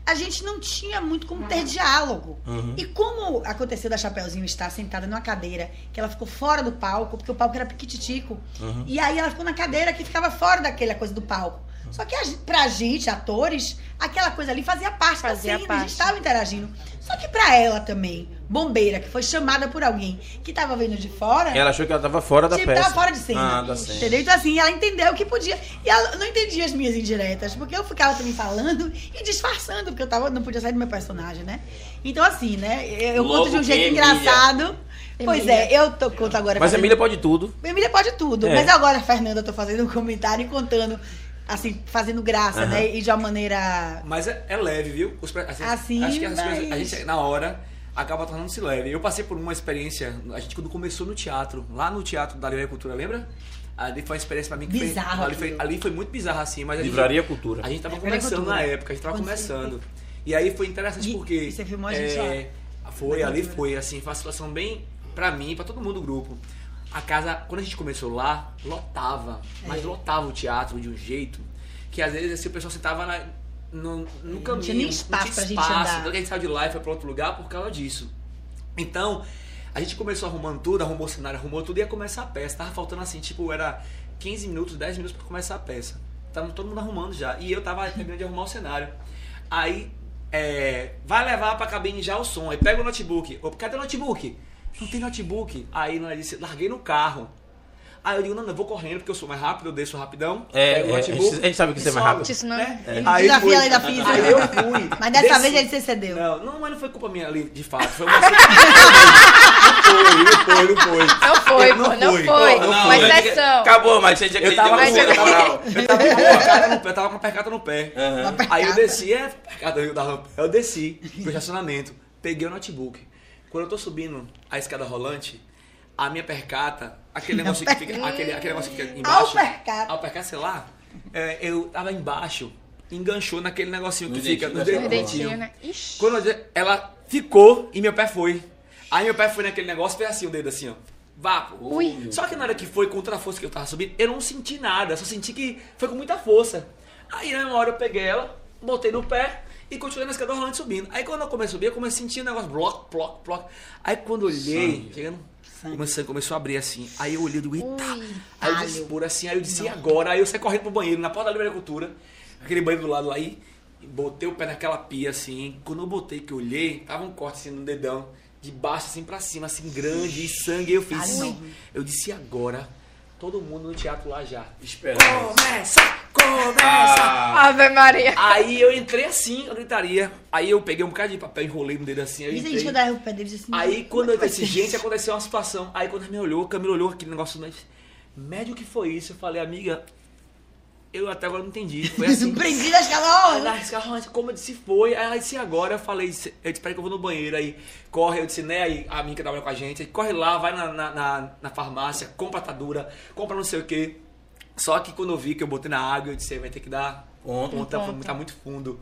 a gente não tinha muito como ter diálogo. Uhum. E como aconteceu da Chapeuzinho estar sentada numa cadeira, que ela ficou fora do palco, porque o palco era piquititico. Uhum. E aí ela ficou na cadeira que ficava fora daquela coisa do palco. Só que a, pra gente, atores, aquela coisa ali fazia parte Fazia da cena, a parte. gente estava interagindo. Só que pra ela também, bombeira, que foi chamada por alguém que tava vendo de fora, Ela achou que ela tava fora da tipo, peça. tava fora de cena. Ah, da cena. Entendeu? Então, assim, ela entendeu que podia. E ela não entendia as minhas indiretas, porque eu ficava também falando e disfarçando, porque eu tava, não podia sair do meu personagem, né? Então, assim, né? Eu, Logo conto de um jeito Emília. engraçado. Pois Emília. é, eu tô, conto agora. Mas a fazendo- Emília pode tudo. Emília pode tudo. É. Mas agora, Fernanda, eu tô fazendo um comentário e contando, assim, fazendo graça, Aham. né? E de uma maneira. Mas é, é leve, viu? Os, assim, Assim, acho que as mas- coisas, a gente, na hora, acaba tornando-se leve. Eu passei por uma experiência, a gente quando começou no teatro, lá no Teatro da Livraria Cultura, lembra? Ali foi uma experiência pra mim que Bizarro foi, ali, foi, ali foi muito bizarro assim, mas a gente- Livraria Cultura. A gente tava Livraria começando Cultura. na época, a gente tava Quando começando. E aí foi interessante E- porque. você filmou a gente é, Foi, Na ali foi, assim, foi uma situação bem, pra mim, pra todo mundo do grupo. A casa, quando a gente começou lá, lotava, mas É. lotava o teatro de um jeito que às vezes assim, o pessoal sentava na, no, no Não caminho. tinha nem espaço pra gente espaço. andar. Então a gente saiu de lá e foi pra outro lugar por causa disso. Então, a gente começou arrumando tudo, arrumou o cenário, arrumou tudo e ia começar a peça. Tava faltando assim, tipo, era 15 minutos, 10 minutos pra começar a peça. Tava todo mundo arrumando já. E eu tava terminando de arrumar o cenário. Aí, é, vai levar pra cabine já o som. Aí pega o notebook. Ô, cadê o notebook? Não tem notebook. Aí ela disse, larguei no carro. Aí eu digo, não, não, eu vou correndo porque eu sou mais rápido, eu desço rapidão. É, é, notebook a gente sabe que você é mais rápido. Isso não- né? Ele Aí desafia fui. a lei da física. Aí eu fui. Mas dessa Desci. vez ele se cedeu. Não, não, mas não foi culpa minha ali, de fato. Foi uma Não foi, não foi, não foi. Não foi, Não pô, não foi. foi. Não, Uma não, exceção. Acabou, mas você tinha que Eu tava, Mas eu, tava, eu tava com a percata no pé, eu tava com a percata no pé. Uma Aí eu desci, é, percata eu no pé. Eu desci pro estacionamento, peguei o notebook. Quando eu tô subindo a escada rolante, a minha percata, aquele negócio que fica, aquele, aquele negócio que fica embaixo. Alpercata. Alpercata, sei lá. é, eu tava embaixo, enganchou naquele negocinho que No fica dentinho no dentinho. né? Ixi. Quando eu- ela ficou e meu pé foi. Aí meu pé foi naquele negócio, fez assim o dedo assim, ó. Vá, pô. Ui. Só que na hora que foi contra a força que eu tava subindo, eu não senti nada, só senti que foi com muita força. Aí na hora eu peguei ela, botei no pé e continuei na escada rolante subindo. Aí quando eu comecei a subir, eu comecei a sentir um negócio, bloco, bloco, bloco. Aí quando eu olhei, chegando, o sangue começou a abrir assim. Aí eu olhei, digo, eita. Ui, aí eu disse, por assim, aí eu disse, e agora? Aí eu saí correndo pro banheiro, na porta da agricultura, aquele banheiro do lado lá, e botei o pé naquela pia assim. Quando eu botei que eu olhei, tava um corte assim no dedão, de baixo assim pra cima, assim, grande, e sangue. Aí eu fiz, Ai, eu disse, e agora? Todo mundo no teatro lá já. Esperando. Começa! Começa! Ah, Ave Maria. Aí eu entrei assim, eu gritaria. Aí eu peguei um bocado de papel, enrolei no dedo assim. Aí, eu gente quando era o pé dele disse assim. Aí quando eu disse, gente, isso? aconteceu uma situação. Aí quando ela me olhou, a Camila olhou aquele negócio, mas médio que foi isso? Eu falei, amiga, eu até agora não entendi. Foi assim. Escala. Ela disse, "Ah, como eu disse, foi. Aí ela disse, "E agora? Eu falei, eu disse, espera que eu vou no banheiro. Aí corre, eu disse, né? Aí a minha que trabalha com a gente, aí corre lá, vai na, na, na, na farmácia, compra atadura, compra não sei o quê. Só que quando eu vi que eu botei na água, eu disse, "Você vai ter que dar Conta. conta, tá muito fundo.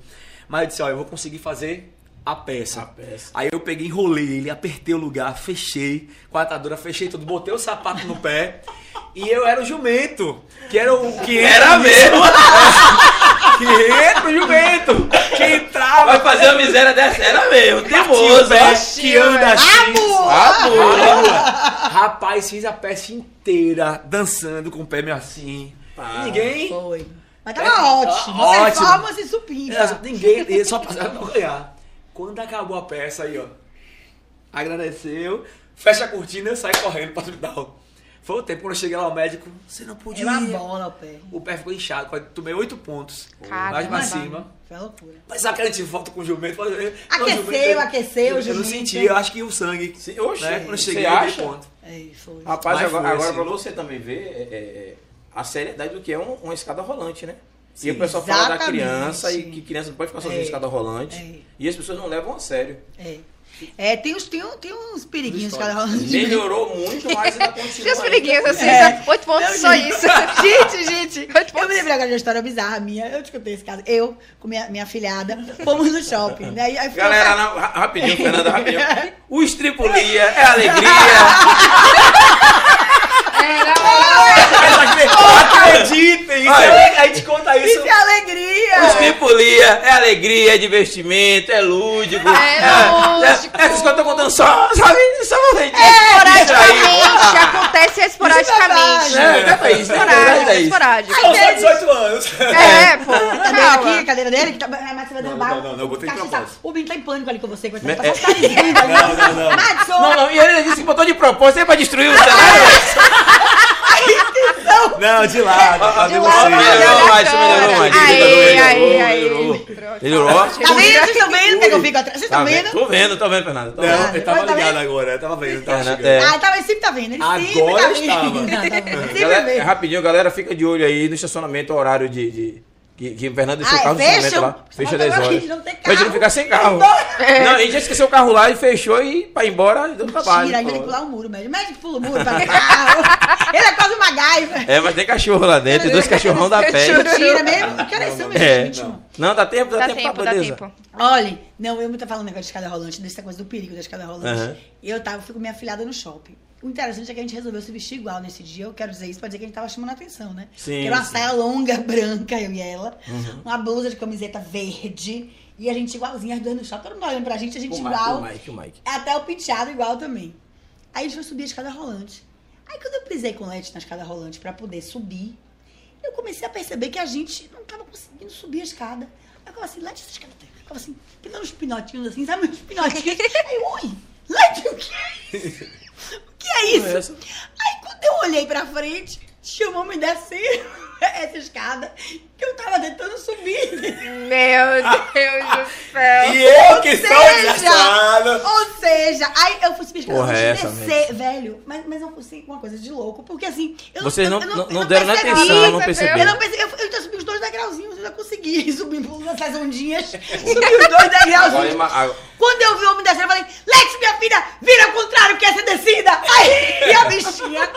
Mas eu disse, ó, eu vou conseguir fazer a peça. A peça. Aí eu peguei, enrolei ele, apertei o lugar, fechei com a atadura, fechei tudo, botei o sapato no pé. E eu era o jumento, que era o que Era mesmo! que entra o jumento, que entrava. Vai fazer uma miséria dessa, era mesmo, teimoso, que anda assim. Ah, boa. Rapaz, fiz a peça inteira dançando com o pé meio assim. Ah, Ninguém. Foi. Mas É, tava ótimo. ótimo. Performance. É, Ninguém, só passava pra ganhar. Quando acabou a peça aí, ó. Agradeceu, fecha a cortina e eu saí correndo pro hospital. Foi o tempo quando eu cheguei lá, o médico, você não podia. Era uma bola o pé. O pé ficou inchado, tomei oito pontos. Caramba. mais pra cima. Foi loucura. Mas sabe que a gente volta com o jumento? Fala, eu- Aqueceu, não, jumento, aqueceu, eu, eu não jumento. senti, eu acho que o sangue. Sim, oxe, né? Quando eu cheguei, eu dei ponto. É, foi. Rapaz, Mas agora, foi agora assim. pra você também ver é, é, é, a seriedade do que é um- uma escada rolante, né? Sim. e o pessoal fala da Exatamente. criança e que criança não pode ficar sozinha É. escada rolante. É. E as pessoas não levam a sério. É. É, tem uns, tem, um- tem uns periguinhos cada rolando. Melhorou muito, mas ainda continua. Tem os ainda. periguinhos assim, É. oito pontos, Não, só gente. isso. gente, gente, oito Eu me pontos. lembrei agora de uma história bizarra minha. Eu te contei esse caso. Eu, com minha, minha filhada, fomos no shopping. Né? E aí Galera, não, ra- rapidinho, Fernanda, rapidinho. O estripulia é alegria. Acreditem! isso é- A gente conta isso. Isso é alegria! O estripulia é alegria, é divertimento, é lúdico. É lúdico. Essas coisas eu tô contando só, sabe? Só pra gente. Esporadicamente, acontece esporadicamente. Isso É, é isso, né? Esporádico, É isso. esporádico. São só 18 anos. É, pô. Tá vendo aqui a cadeira dele? Que tá... ah, Mas você vai Não, derrubar. não, não, não, eu botei de Caixa, propósito. O Binho tá em pânico ali com você. Que vai Me- passar os carizinhos ali. Não, não, não. Madison! Não, não, e ele disse que botou de propósito é pra destruir o cenário. Não, de lado. Ah, De lá, melhorou mais, melhorou mais. Aí, Melhorou, aí, aí. melhorou. Melhorou. Tá vendo? Vocês estão vendo atrás? Vocês Tá estão vendo? vendo? Tô vendo, tô vendo, Fernanda. Tô Não, vendo. eu tava Tá ligado vendo? agora, eu tava vendo, tava chegando. É. Ah, tá, ele sempre tá vendo. Ele sempre Agora tá estava. vendo. Não, tá vê. é rapidinho, galera, fica de olho aí no estacionamento, horário de. Que, que o Fernando deixou Ah, o carro no fecha? estacionamento lá. Fecha Mas 10 agora a horas. gente não tem Pra gente não carro. ficar sem carro. É. Não, a gente já esqueceu o carro lá e fechou e pra ir embora e deu trabalho. Tira, ainda tem que pular o muro, médio. Médio que pula o muro pra carro. Ele é quase uma gaiva. É, mas tem cachorro lá dentro, tem dois cachorrão da pé. Tira mesmo. Que horas são, meu É. gente? Não, dá tempo, dá, Dá tempo, tempo, tá dá beleza. tempo. Olha, não, eu muito falando negócio de escada rolante, dessa coisa do perigo da escada rolante. Aham. Eu tava, fui com minha filhada no shopping. O interessante é que a gente resolveu se vestir igual nesse dia. Eu quero dizer isso pra dizer que a gente tava chamando a atenção, né? Sim, Que era uma sim. saia longa, branca, eu e ela. Uhum. Uma blusa de camiseta verde. E a gente igualzinha, as duas no chão. Todo mundo olhando pra gente, a gente O Mike, igual. o Mike, o Mike. Até o penteado igual também. Aí a gente foi subir a escada rolante. Aí quando eu pisei com o Leti na escada rolante pra poder subir, eu comecei a perceber que a gente não tava conseguindo subir a escada. Aí eu falava assim, Leti, essa escada tem. Eu ficava assim, pisando uns pinotinhos assim, sabe uns pinotinhos? Aí, eu, oi, Leti, o que é isso? O que é isso? Essa. Aí quando eu olhei pra frente, tinha um homem descendo essa escada eu tava tentando subir. Meu Deus do céu. E eu que sou desgraçado. Ou seja, aí eu fui subir Porra, é essa, descer, velho. Mas, mas eu fui uma coisa de louco, porque assim. Eu Vocês eu- não- eu não- eu não deram nem percebi, atenção, não Eu perceberam. não percebi. Eu, eu ainda subi os dois degrauzinhos, eu já consegui subir nessas ondinhas. subi os dois degrauzinhos. agora- Quando eu vi o homem descendo, eu falei, Lex, minha filha, vira ao contrário que essa descida. Aí, e a bichinha.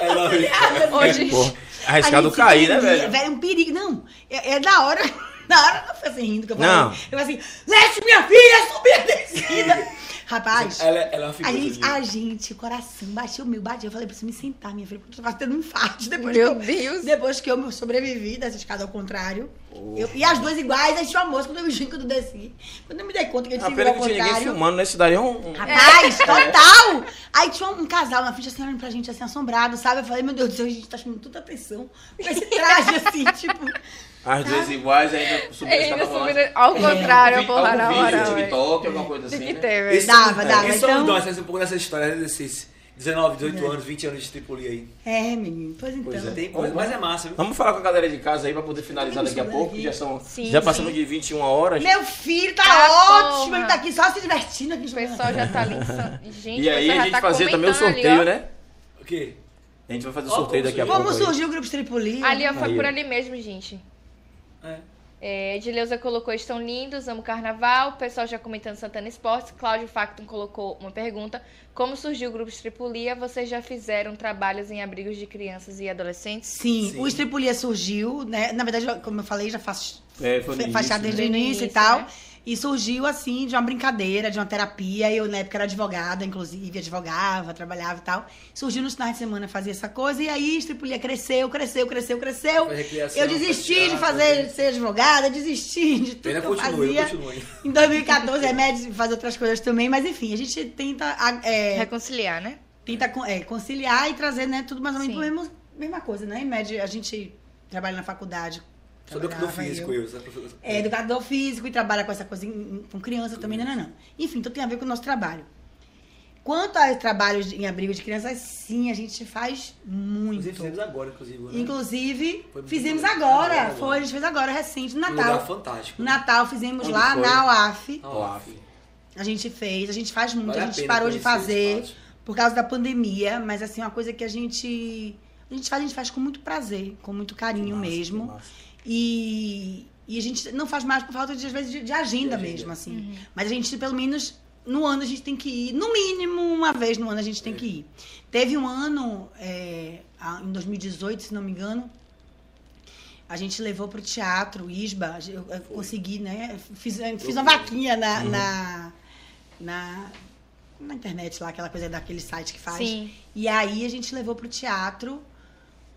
Olhada, Ô, assim. gente. Porra, A arriscado cair, né, perdia, velho? Velho, um perigo. Não, é, é da hora. Na hora não foi assim rindo que eu falei. Não. Eu falei assim, Leste, minha filha, subir a descida. Rapaz, Ela, ela é uma a figura. gente, de- a gente, coração, bateu meu, bateu. Eu falei, preciso me sentar, minha filha, porque eu tava tendo um infarto depois Meu que eu, Deus. Depois que eu sobrevivi dessa escada ao contrário. Eu- e as duas iguais, aí tinha uma moça quando eu vi quando eu desci. Quando eu me dei conta que a gente A se pena virou que tinha ninguém filmando, né? Isso daí é um. um- Rapaz, total! Aí tinha um casal na frente, assim, olhando pra gente, assim, assombrado, sabe? Eu falei, meu Deus do céu, a gente tá chamando tanta atenção com esse traje, assim, tipo... As duas iguais ainda subindo a Ainda subindo ao contrário, Algum porra, na hora. TikTok, alguma coisa assim. Tem que né? ter, velho. Esse- Dava, dava, Esse então- então... nós, um pouco dessa história, desses 19, 18 anos, 20 anos de tripulia aí. É, menino, pois então. Pois é. Tem coisa, mas é massa, viu? Vamos falar com a galera de casa aí pra poder finalizar daqui a pouco, que já são. Sim, já passamos sim. de 21 horas. Meu filho tá Ah, ótimo, porra. ele tá aqui só se divertindo aqui. O pessoal já tá ali. Gente, E aí a gente tá fazia também o ali, sorteio, né? O quê? A gente vai fazer o sorteio daqui a pouco. Como surgiu o grupo Tripulia? Ali, ó, foi por ali mesmo, gente. É. É, Edileuza colocou estão lindos, amo carnaval. O pessoal já comentando Santana Esportes. Cláudio Facton colocou uma pergunta. Como surgiu o grupo Tripulia? Vocês já fizeram trabalhos em abrigos de crianças e adolescentes? Sim, Sim. o Estripulia surgiu, né? Na verdade, como eu falei, já faço É, início, fachada desde né? o No início e início, tal. né? E surgiu, assim, de uma brincadeira, de uma terapia. Eu, na época, era advogada, inclusive, advogava, trabalhava e tal. Surgiu nos finais de semana, fazia essa coisa. E aí, Estripulia cresceu, cresceu, cresceu, cresceu. Eu desisti de fazer, ser advogada, desisti de tudo Ainda que eu continua, eu fazia. continuo. Em 2014, é médio de fazer outras coisas também. Mas, enfim, a gente tenta... a- é, Reconciliar, né? tenta é, conciliar e trazer, né, tudo mais ou menos mesma, mesma coisa, né? Em média, a gente trabalha na faculdade. Sou educador físico, eu. eu. sabe, professor? É educador físico e trabalha com essa coisa em- com criança também, não, não, não. Enfim, então tem a ver com o nosso trabalho. Quanto aos trabalhos em abrigo de crianças, sim, a gente faz muito. Inclusive, fizemos agora, inclusive. né? Inclusive, fizemos agora. Agora, Foi, a gente fez agora, recente, no Um lugar Natal. fantástico. No Natal fizemos Onde lá foi? na UAF. Ah, Ó, A gente fez, a gente faz muito, Vale a a gente pena parou de fazer por causa da pandemia, mas assim, uma coisa que a gente a gente faz, a gente faz com muito prazer, com muito carinho massa, mesmo. E, e a gente não faz mais por falta de às vezes de, de agenda De agenda. mesmo, assim. Uhum. Mas a gente pelo menos no ano a gente tem que ir, no mínimo uma vez no ano a gente tem que ir. Teve um ano é, em 2018, se não me engano, a gente levou pro teatro Isba, eu, eu consegui, né? Fiz, eu fiz uma vaquinha na, Uhum. na, na, na internet lá, aquela coisa daquele site que faz. Sim. E aí a gente levou pro teatro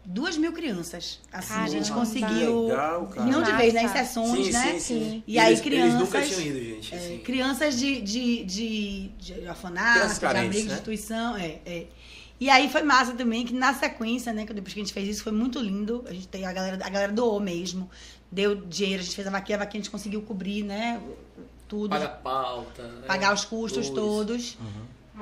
duas mil crianças. Assim, a gente conseguiu. Legal, cara. Não de vez, né? Em Massa. sessões, Sim, né? sim, sim. E aí eles, crianças- Eles nunca tinham ido, gente. É, assim. crianças de, de, de, de orfanato, de abrigo de né? instituição. É, é. E aí foi massa também, que na sequência, né, que depois que a gente fez isso, foi muito lindo. A gente tem a galera, a galera doou mesmo. Deu dinheiro, a gente fez a vaquinha, a vaquinha a gente conseguiu cobrir, né? Tudo. Paga a pauta. né? pagar os custos Dois. todos.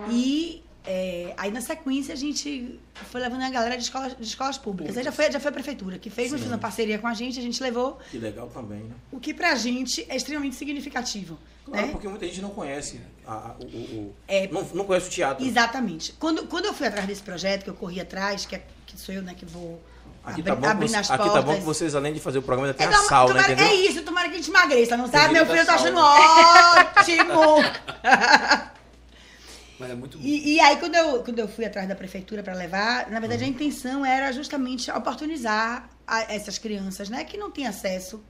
E é, aí na sequência a gente foi levando a galera de escolas, de escolas públicas. Aí já foi, já foi a prefeitura que fez, mas fez uma parceria com a gente, a gente levou Que legal também, né? o que pra gente é extremamente significativo. Claro, né? porque muita gente não conhece a- a- o, o- É. não, não conhece o teatro. Exatamente. Quando, quando eu fui atrás desse projeto, que eu corri atrás, que, é- que sou eu né, que vou Aqui, tá bom, que abrindo você- as aqui portas. tá bom que vocês, além de fazer o programa, ainda tem É, a sauna, tomara- entendeu? é isso, tomara que a gente emagreça, não sabe? Meu filho tá achando ótimo! Mas é muito bom. E, e aí, quando eu, quando eu fui atrás da prefeitura para levar, na verdade, a intenção era justamente oportunizar a- essas crianças, né, que não têm acesso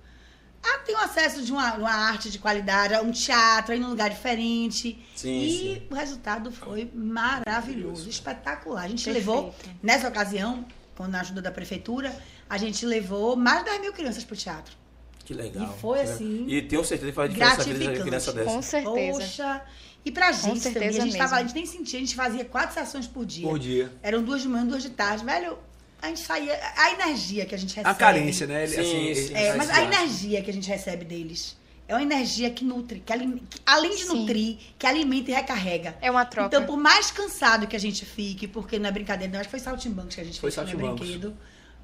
a ter um acesso de uma, uma arte de qualidade, a um teatro, a ir num lugar diferente. Sim, e sim. o resultado foi maravilhoso, espetacular. A gente Perfeito. levou, nessa ocasião, com a ajuda da prefeitura, a gente levou mais de 10 mil crianças pro teatro. Que legal. E foi que legal. assim, E tenho certeza que faz diferença de gratificante. criança dessa. Com certeza. Poxa! E pra gente certeza também, a gente, tava, a gente nem sentia, a gente fazia quatro sessões por dia. Por dia. Eram duas de manhã, duas de tarde. Velho, a gente saía. A energia que a gente recebe. A carência, né? Ele, Sim, assim, sim. É, mas a energia que a gente recebe deles é uma energia que nutre, que, alim- que além de Sim. nutrir, que alimenta e recarrega. É uma troca. Então, por mais cansado que a gente fique, porque não é brincadeira, não, acho que foi Saltimbancos que a gente Foi fez, não é Saltimbancos. brinquedo.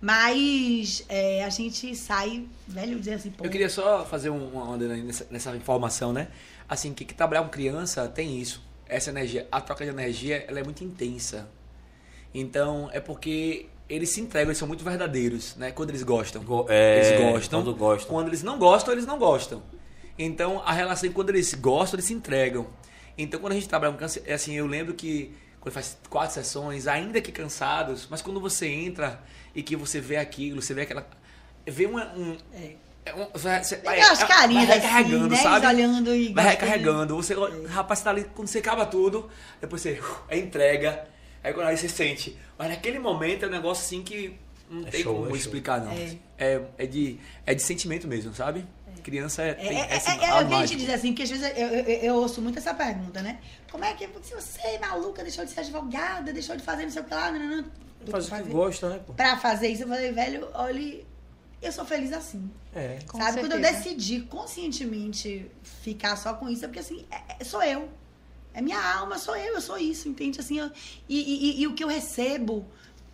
Mas é, a gente sai, velho, dizer assim, pô. Eu queria só fazer um- uma onda nessa, nessa informação, né? Assim, que, que trabalhar com criança tem isso. Essa energia, a troca de energia, ela é muito intensa. Então, é porque eles se entregam, eles são muito verdadeiros, né? Quando eles gostam. Go- é, eles gostam. quando gostam. Quando eles não gostam, eles não gostam. Então, a relação, quando eles gostam, eles se entregam. Então, quando a gente trabalha com câncer, é assim, eu lembro que quando faz quatro sessões, ainda que cansados, mas quando você entra e que você vê aquilo, você vê aquela... Vê uma, um... É. é um- você- você- Tem aquelas vai carinhas recarregando, assim, né? sabe? Olhando e Vai recarregando. Você, rapaz, tá ali, quando você acaba tudo, depois você uh, é entrega. Aí quando aí você sente. Mas naquele momento é um negócio assim que não É tem show, como é show. explicar, não. É. É, é, de, é de sentimento mesmo, sabe? Criança é. É, Tem, é, assim, é, é, o que a gente diz assim, porque às vezes eu, eu, eu ouço muito essa pergunta, né? Como é que se você é maluca, deixou de ser advogada, deixou de fazer não sei o que lá, não, não, não. Faz o que Fazer- gosta, né, pô? Pra fazer isso, eu falei, velho, olha, eu sou feliz assim. É. Com sabe? Quando eu decidi conscientemente ficar só com isso, é porque assim, é- é- sou eu. É minha alma, sou eu, eu sou isso, entende? Assim, eu- e, e- e- e o que eu recebo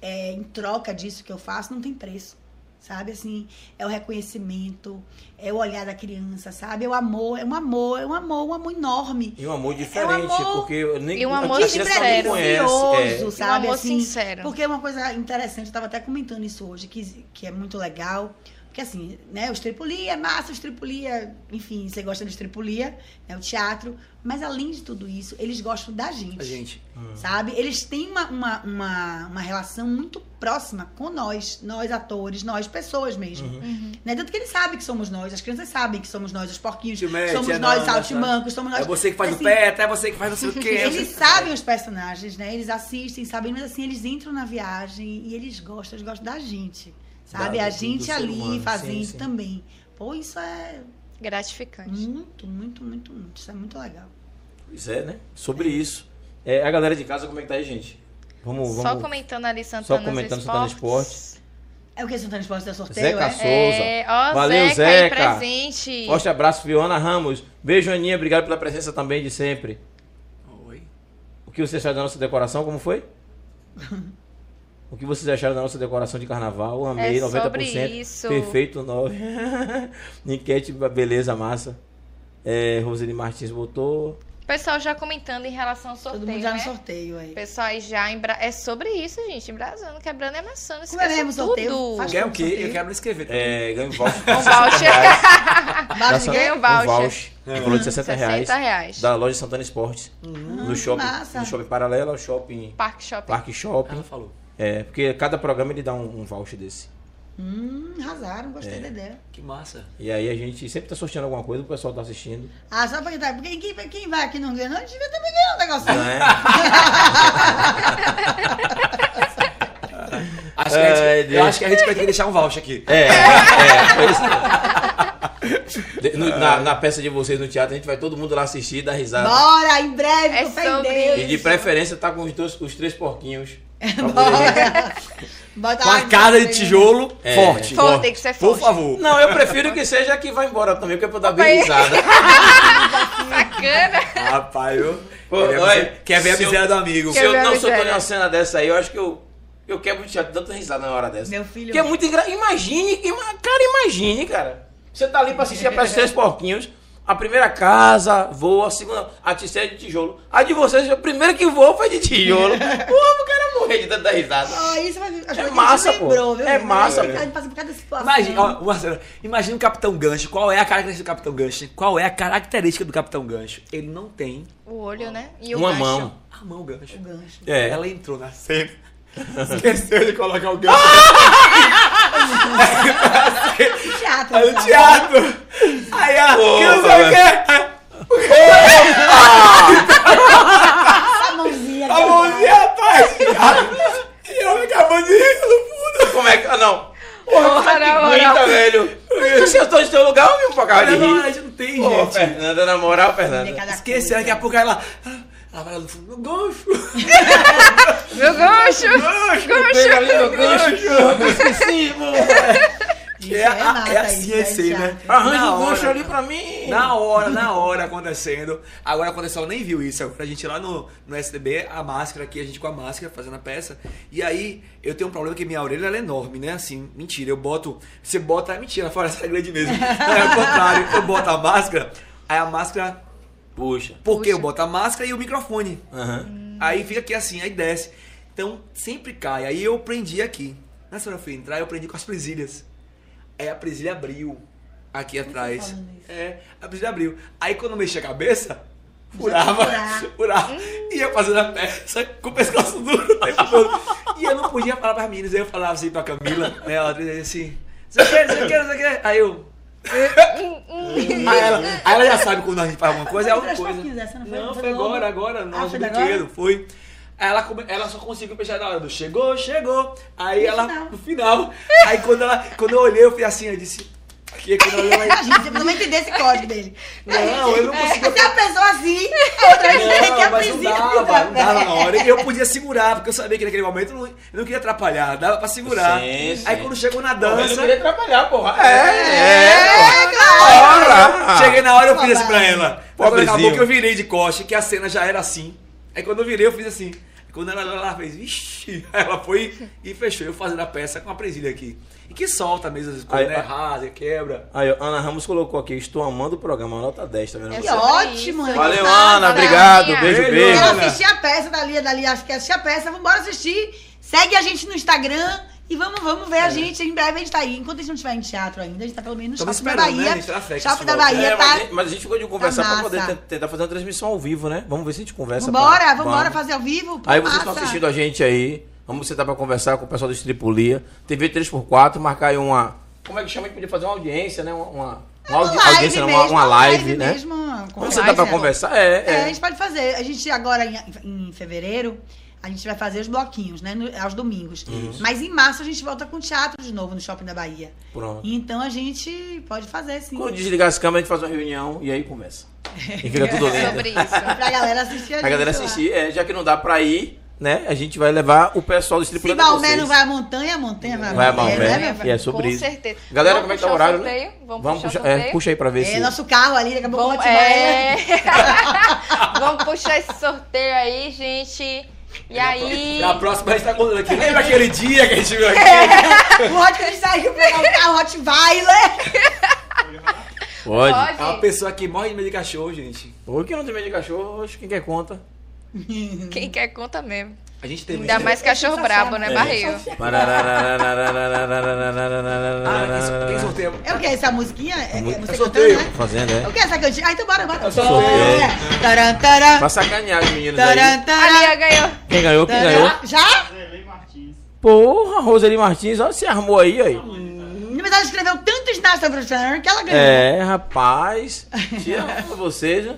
é, em troca disso que eu faço não tem preço. Sabe, assim, é o reconhecimento, é o olhar da criança, sabe? É o amor, é um amor, é um amor, um amor enorme. E um amor É diferente, um amor- porque eu nem E um amor criança não sincero. conhece. É. sabe? Um amor assim, sincero. Porque é uma coisa interessante, eu tava até comentando isso hoje, que, que é muito legal. Porque assim, né, o estripulia é massa, o estripulia, enfim, você gosta do estripulia, né, o teatro. Mas além de tudo isso, eles gostam da gente. A gente. Sabe? Eles têm uma, uma, uma, uma relação muito próxima com nós, nós atores, nós pessoas mesmo. Uhum. Né? Tanto que eles sabem que somos nós, as crianças sabem que somos nós, os porquinhos, Te mete, somos é nós, nós, saltimbancos, somos nós. É você que faz Assim, o pé, até você que faz não sei o quê. eles sabem os personagens, né? Eles assistem, sabem, mas assim, eles entram na viagem e eles gostam, eles gostam da gente. Sabe? Da- a gente ali humano, fazendo sim, sim. também. Pô, isso é Gratificante. muito, muito, muito, muito. Isso é muito legal. Pois é, né? Sobre isso. É, a galera de casa, como é que tá aí, gente? Vamos, vamos. Só comentando ali Santana comentando Esportes. Santana Esportes. É o que Santana Esporte da sorteio, Zeca é? Souza. É, ó, Valeu, Zeca, aí Zeca. presente. Forte abraço, Fiona Ramos. Beijo, Aninha. Obrigado pela presença também de sempre. Oi. O que vocês acharam da nossa decoração? Como foi? O que vocês acharam da nossa decoração de carnaval? Amei, É 90%. sobre isso. Perfeito, 9. Enquete, beleza, massa. É, Roseli Martins botou. Pessoal já comentando em relação ao sorteio, Todo mundo já né? no sorteio aí. Pessoal aí já embra... É sobre isso, gente. Embrasando, quebrando e amassando. É sorteio? tudo. Faz Quer o quê? sorteio? Eu quero me inscrever. É, ganha um voucher. Um voucher. Da- ganha um um voucher. voucher. Um valor de 60 reais. 60 reais. Da loja Santana Esportes. no, shopping, massa. no shopping paralelo ao shopping Parque Shopping. Parque Shopping. Ela falou. É, porque cada programa ele dá um, um voucher desse. Hum, arrasaram, gostei É. da ideia. Que massa. E aí a gente sempre tá sorteando alguma coisa, o pessoal tá assistindo. Ah, só pra tá, porque quem, quem vai aqui não ganha, não, a gente devia também ganhar um negocinho. Não é? Acho que a gente, Ai, eu acho que a gente vai ter que deixar um voucher aqui. É, é, é. No- na, na peça de vocês no teatro, a gente vai todo mundo lá assistir e dar risada. Bora, em breve, É com fé em sobre Deus. E de preferência tá com os, dois, os três porquinhos. Bota Com a lá, casa de tijolo É. forte. Forte, tem que ser Por forte. favor. Não, eu prefiro que seja que vai embora também, porque é pra eu dar bem risada. Bacana. Rapaz, eu. Pô, quer ver a olha, miséria- quer ver a eu- miséria do amigo. Se eu não sou miséria? uma cena dessa aí, eu acho que eu, eu quebro o teatro dando risada na hora dessa. Meu filho. Porque é muito engraçado. Imagine, ima- cara, imagine, cara. Você tá ali pra assistir a peça de Três Porquinhos. A primeira casa voa, a segunda, a terceira de tijolo. A de vocês, a primeira que voou foi de tijolo. Pô, cara morrer de tanta risada. Isso é massa, pô. Lembrou, viu? É massa, pô. Imagina, ó, imagina o Capitão Gancho. Qual é a característica do Capitão Gancho? Qual é a característica do Capitão Gancho? Ele não tem... O olho, né? E o Uma gancho. mão. A mão, o gancho. O gancho. É, ela entrou na cena. Esqueceu de colocar o gancho. teatro. É Aí no teatro. Aí ela, Pô, que não sei o quê. Opa! A mãozinha. A mãozinha e eu acabando de rir no fundo. Como é que. Ah, não. Porra, ora, ora, velho. Tu sentou no teu lugar, viu, pra cara de. Não, a gente não tem, Pô, gente. Fernanda, na moral, Fernanda. Esqueceu, daqui a pouco ela... Ah, ela vai lá no fundo, meu gancho! meu gancho! Meu gancho! Meu gancho! Esqueci, mano! Isso É, é a- é assim, é assim, né? Arranja Na um gancho ali pra mim. Na hora, na hora acontecendo. Agora aconteceu, ela nem viu isso. Agora a gente lá no, no SDB, a máscara aqui, a gente com a máscara fazendo a peça. E aí eu tenho um problema que minha orelha ela é enorme, né? Assim, mentira, eu boto. Você bota. Mentira, fora essa é grande mesmo. Não, é o contrário. Eu boto a máscara, aí a máscara. Puxa. Porque eu boto a máscara e o microfone. Aham. Aí fica aqui assim, aí desce. Então sempre cai. Aí eu prendi aqui. Nessa hora eu fui entrar, eu prendi com as presilhas. Aí a presilha abriu aqui atrás. falando isso? É, a presilha abriu. Aí quando eu mexi a cabeça, furava, furava. E eu fazendo a peça com o pescoço duro o tempo todo. E eu não podia falar para as meninas. Aí eu falava assim pra Camila, né? Ela dizia assim, você quer, você quer, você quer? Aí eu. aí, ela, aí ela já sabe quando a gente faz alguma coisa, é três coisa. essa, não foi? Não, Foi agora, agora, no Ah, foi agora? foi. Aí ela, come- ela só conseguiu fechar na hora do chegou, chegou. Aí No ela, final. no final. Aí quando, ela, quando eu olhei, eu fui assim, eu disse. Aqui, quando eu olhei, A gente não vai entender esse código dele. Não, eu não conseguia. Se a pessoa assim, outra dizer que é Não, não dava, não dava na hora. E eu podia segurar, porque eu sabia que naquele momento eu não, eu não queria atrapalhar, dava pra segurar. Sim, sim. Aí quando chegou na Porra, eu não dança, queria atrapalhar, porra. É, É, Ora. cheguei na hora eu fiz assim pra ela. Pobrezinho. acabou que eu virei de costa, que a cena já era assim. Aí quando eu virei, eu fiz assim. Quando ela, ela fez, vixi, aí ela foi e fechou. Eu fazendo a peça com a presilha aqui. E que solta mesmo as coisas, Aí, né? Rasa, quebra. Aí, Ana Ramos colocou aqui, estou amando o programa, nota 10, tá vendo? É Que ótimo, né? Valeu, Ana, obrigado, beijo, Beijo, Ana. assistir a peça dali, dali, acho que assistir a peça. Vamos embora assistir. Segue a gente no Instagram e vamos, vamos ver a gente. Em breve a gente tá aí. Enquanto a gente não estiver em teatro ainda, a gente tá pelo menos no Shopping da né? Bahia. A tá que Shopping da. Bahia É, tá. mas, a gente- mas a gente ficou de conversar pra massa. poder te- tentar fazer uma transmissão ao vivo, né? Vamos ver se a gente conversa. Vambora, pra- vambora Vamos. fazer ao vivo. Pô, Aí vocês estão massa. assistindo a gente aí. Vamos sentar pra conversar com o pessoal do Estripulia. TV 3x4, marcar aí uma. Como é que chama? A gente podia fazer uma audiência, né? Uma, uma, uma audi- live audiência, não, uma, mesmo, uma live, né? mesmo, Vamos sentar pra né? conversar? É, É, a é. gente pode fazer. A gente agora, em, em fevereiro, a gente vai fazer os bloquinhos, né? no- aos domingos. Mas em março a gente volta com teatro de novo no Shopping da Bahia. Pronto. Então a gente pode fazer sim. Quando desligar as câmeras, a gente faz uma reunião e aí conversa. E fica tudo lindo. Sobre isso. Pra galera assistir a gente. A galera assistir, é, já que não dá pra ir, né? A gente vai levar o pessoal do Se de Maomé vocês. não vai à montanha, a montanha vai, Vai a a Maomé. né, meu E filho? é sobre Com isso. certeza. Galera, Vamos como é que tá o puxar horário, sorteio? né? Vamos, Vamos puxar, puxar, é, puxa aí pra ver É, se. nosso carro ali, daqui a pouco Vamos, vai, né? é... Vamos puxar esse sorteio aí, gente. E aí. Na próxima a gente tá contando aqui. Lembra aquele dia que a gente viu aqui? O Hot ele saiu pegar o carro Rottweiler. Pode. Pode. É uma pessoa que morre de medo de cachorro, gente. Por que não tem medo de cachorro? Oxe, quem quer conta? Quem quer conta mesmo. A gente tem Ainda mais cachorro brabo, né, É. barril? Ah, quem sorteia? É o que? Essa musiquinha? É, é é sorteio. cantando, né? Fazendo, É o é? que? Essa cantinha? Ah, então bora, bora. É só sorteio. É. Taran, taran, Pra sacanear os meninos aí. taran, taran, Ali, ganhou. Quem ganhou? Quem ganhou? Já? Porra, Roseli Martins, ó, se armou aí, aí. Na verdade, escreveu tantos nas sobre que ela ganhou. É, rapaz. Tia, pra vocês, né?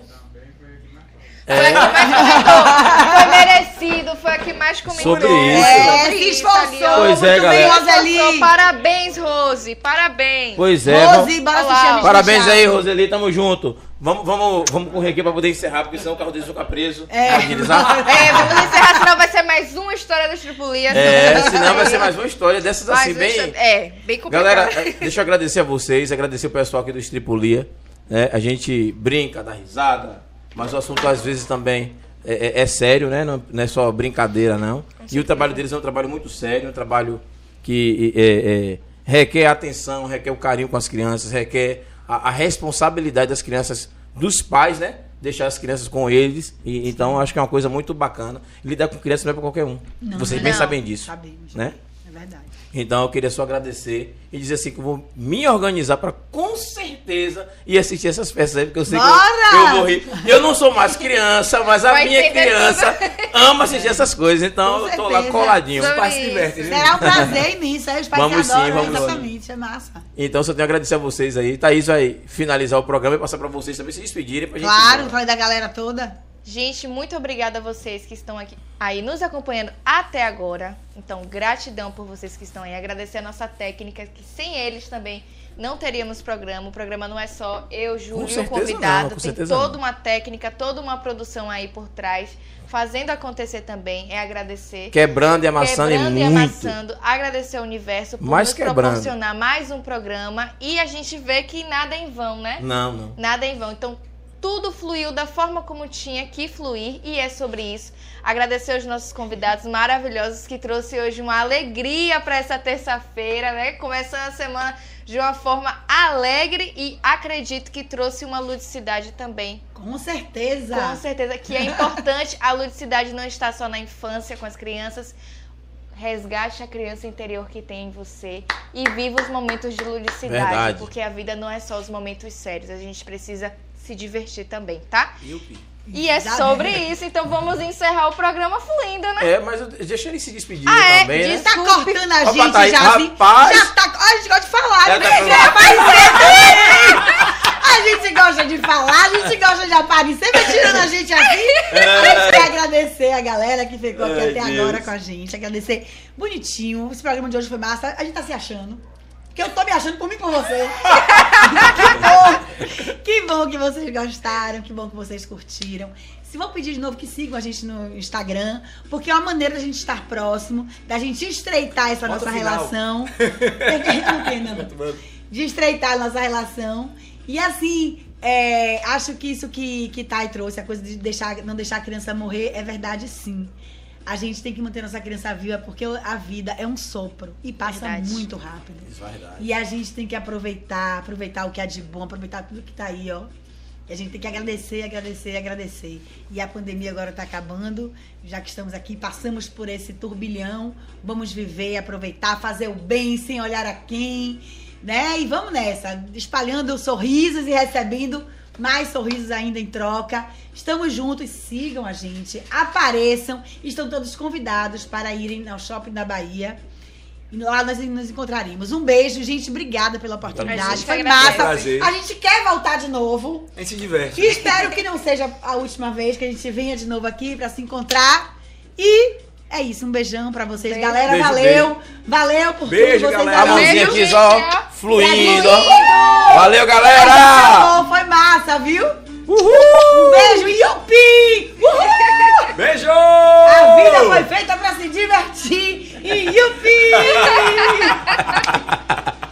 Foi a que É, mais comentou. Foi merecido, foi a que mais comentou. Sobre isso. É, Sobre se esforçou. Pois é, muito bem, galera. Roseli. Parabéns, Rose. Parabéns. pois é. Rose, bora assistir Parabéns aí, Roseli, tamo junto. Vamos, vamos, vamos correr aqui pra poder encerrar, porque senão o carro deles fica preso. É. Agilizar. É, vamos encerrar, senão vai ser mais uma história da Tripulia. É, senão vai ser mais uma história dessas Mais assim, bem. história- É, bem complicado. Galera, é, deixa eu agradecer a vocês, agradecer o pessoal aqui do Estripulia. né? A gente brinca, dá risada, mas o assunto às vezes também é, é- é sério, né? Não, não é só brincadeira, não. E o trabalho deles é um trabalho muito sério, um trabalho que é, é, requer atenção, requer o carinho com as crianças, requer a, a responsabilidade das crianças, dos pais, né? Deixar as crianças com eles. E, então, acho que é uma coisa muito bacana. Lidar com crianças não é para qualquer um. Não, Vocês não. bem sabem disso. Sabemos. Né? É verdade. Então eu queria só agradecer e dizer assim que eu vou me organizar para com certeza ir assistir essas peças aí, porque eu sei que Bora! eu, eu vou rir. Eu não sou mais criança, mas a Vai minha criança ama assistir essas coisas, então Com eu tô lá certeza. coladinho. Sobre se viu? Será um prazer imenso. Aí os pais Vamos adoram, sim, vamos exatamente. É massa. Então só tenho a agradecer a vocês aí. Thaís vai finalizar o programa e passar para vocês também se despedirem pra gente Claro, falei da galera toda. Gente, muito obrigada a vocês que estão aqui aí nos acompanhando até agora. Então, gratidão por vocês que estão aí. Agradecer a nossa técnica, que sem eles também não teríamos programa. O programa não é só eu, Júlio, e o convidado. não, Tem toda não. uma técnica, toda uma produção aí por trás, fazendo acontecer também. É agradecer. Quebrando e amassando Quebrando e e amassando, agradecer ao universo por Mais nos quebrando. proporcionar mais um programa e a gente vê que nada é em vão, né? Não, não. Nada em vão. Então, tudo fluiu da forma como tinha que fluir e é sobre isso. Agradecer aos nossos convidados maravilhosos que trouxe hoje uma alegria para essa terça-feira, né? Começando a semana de uma forma alegre e acredito que trouxe uma ludicidade também. Com certeza. Com certeza que é importante. A ludicidade não está só na infância com as crianças. Resgate a criança interior que tem em você e viva os momentos de ludicidade, Verdade. porque a vida não é só os momentos sérios, a gente precisa se divertir também, tá? Yupi. E é sobre isso, então vamos encerrar o programa fluindo, né? É, mas eu- deixa ele se despedir Ah, é? também, né? Diz- Tá cortando a Opa, gente tá aí, já assim. rapaz. Já tá. A gente gosta de falar, É, né? tá aparecer também. A gente gosta de falar, a gente gosta de aparecer, vai tirando a gente aqui. A gente quer agradecer a galera que ficou aqui Ai, até Deus. agora com a gente. Agradecer. Bonitinho. Esse programa de hoje foi massa. A gente tá se achando. Porque eu tô me achando por mim e por você. que bom! Que bom que vocês gostaram, que bom que vocês curtiram. Se vou pedir de novo que sigam a gente no Instagram, porque é uma maneira da gente estar próximo, da gente estreitar essa Bota nossa relação. Não tem, não. De estreitar a nossa relação. E assim, é, acho que isso que, que Thay trouxe, a coisa de deixar, não deixar a criança morrer, é verdade sim. A gente tem que manter nossa criança viva, porque a vida é um sopro e passa Verdade. muito rápido. Isso é verdade. E a gente tem que aproveitar, aproveitar o que é de bom, aproveitar tudo que tá aí, ó. E a gente tem que agradecer, agradecer, agradecer. E a pandemia agora tá acabando, já que estamos aqui, passamos por esse turbilhão, vamos viver, aproveitar, fazer o bem sem olhar a quem, né? E vamos nessa, espalhando sorrisos e recebendo mais sorrisos ainda em troca. Estamos juntos, sigam a gente, apareçam, estão todos convidados para irem ao shopping da Bahia. E lá nós nos encontraremos. Um beijo, gente. Obrigada pela A oportunidade. Foi massa. Prazer. A gente quer voltar de novo. A gente se diverte. E espero que não seja a última vez que a gente venha de novo aqui pra se encontrar. E é isso. Um beijão pra vocês. Beijo. Galera, Beijo, valeu. Valeu por Beijo, tudo. Vocês galera. A mãozinha Beijo, aqui só ó. fluindo. Fluindo. Valeu, galera! Acabou, Foi massa, viu? Um beijo. Yupi! Uhul! Beijo! A vida foi feita pra se divertir. E yupi!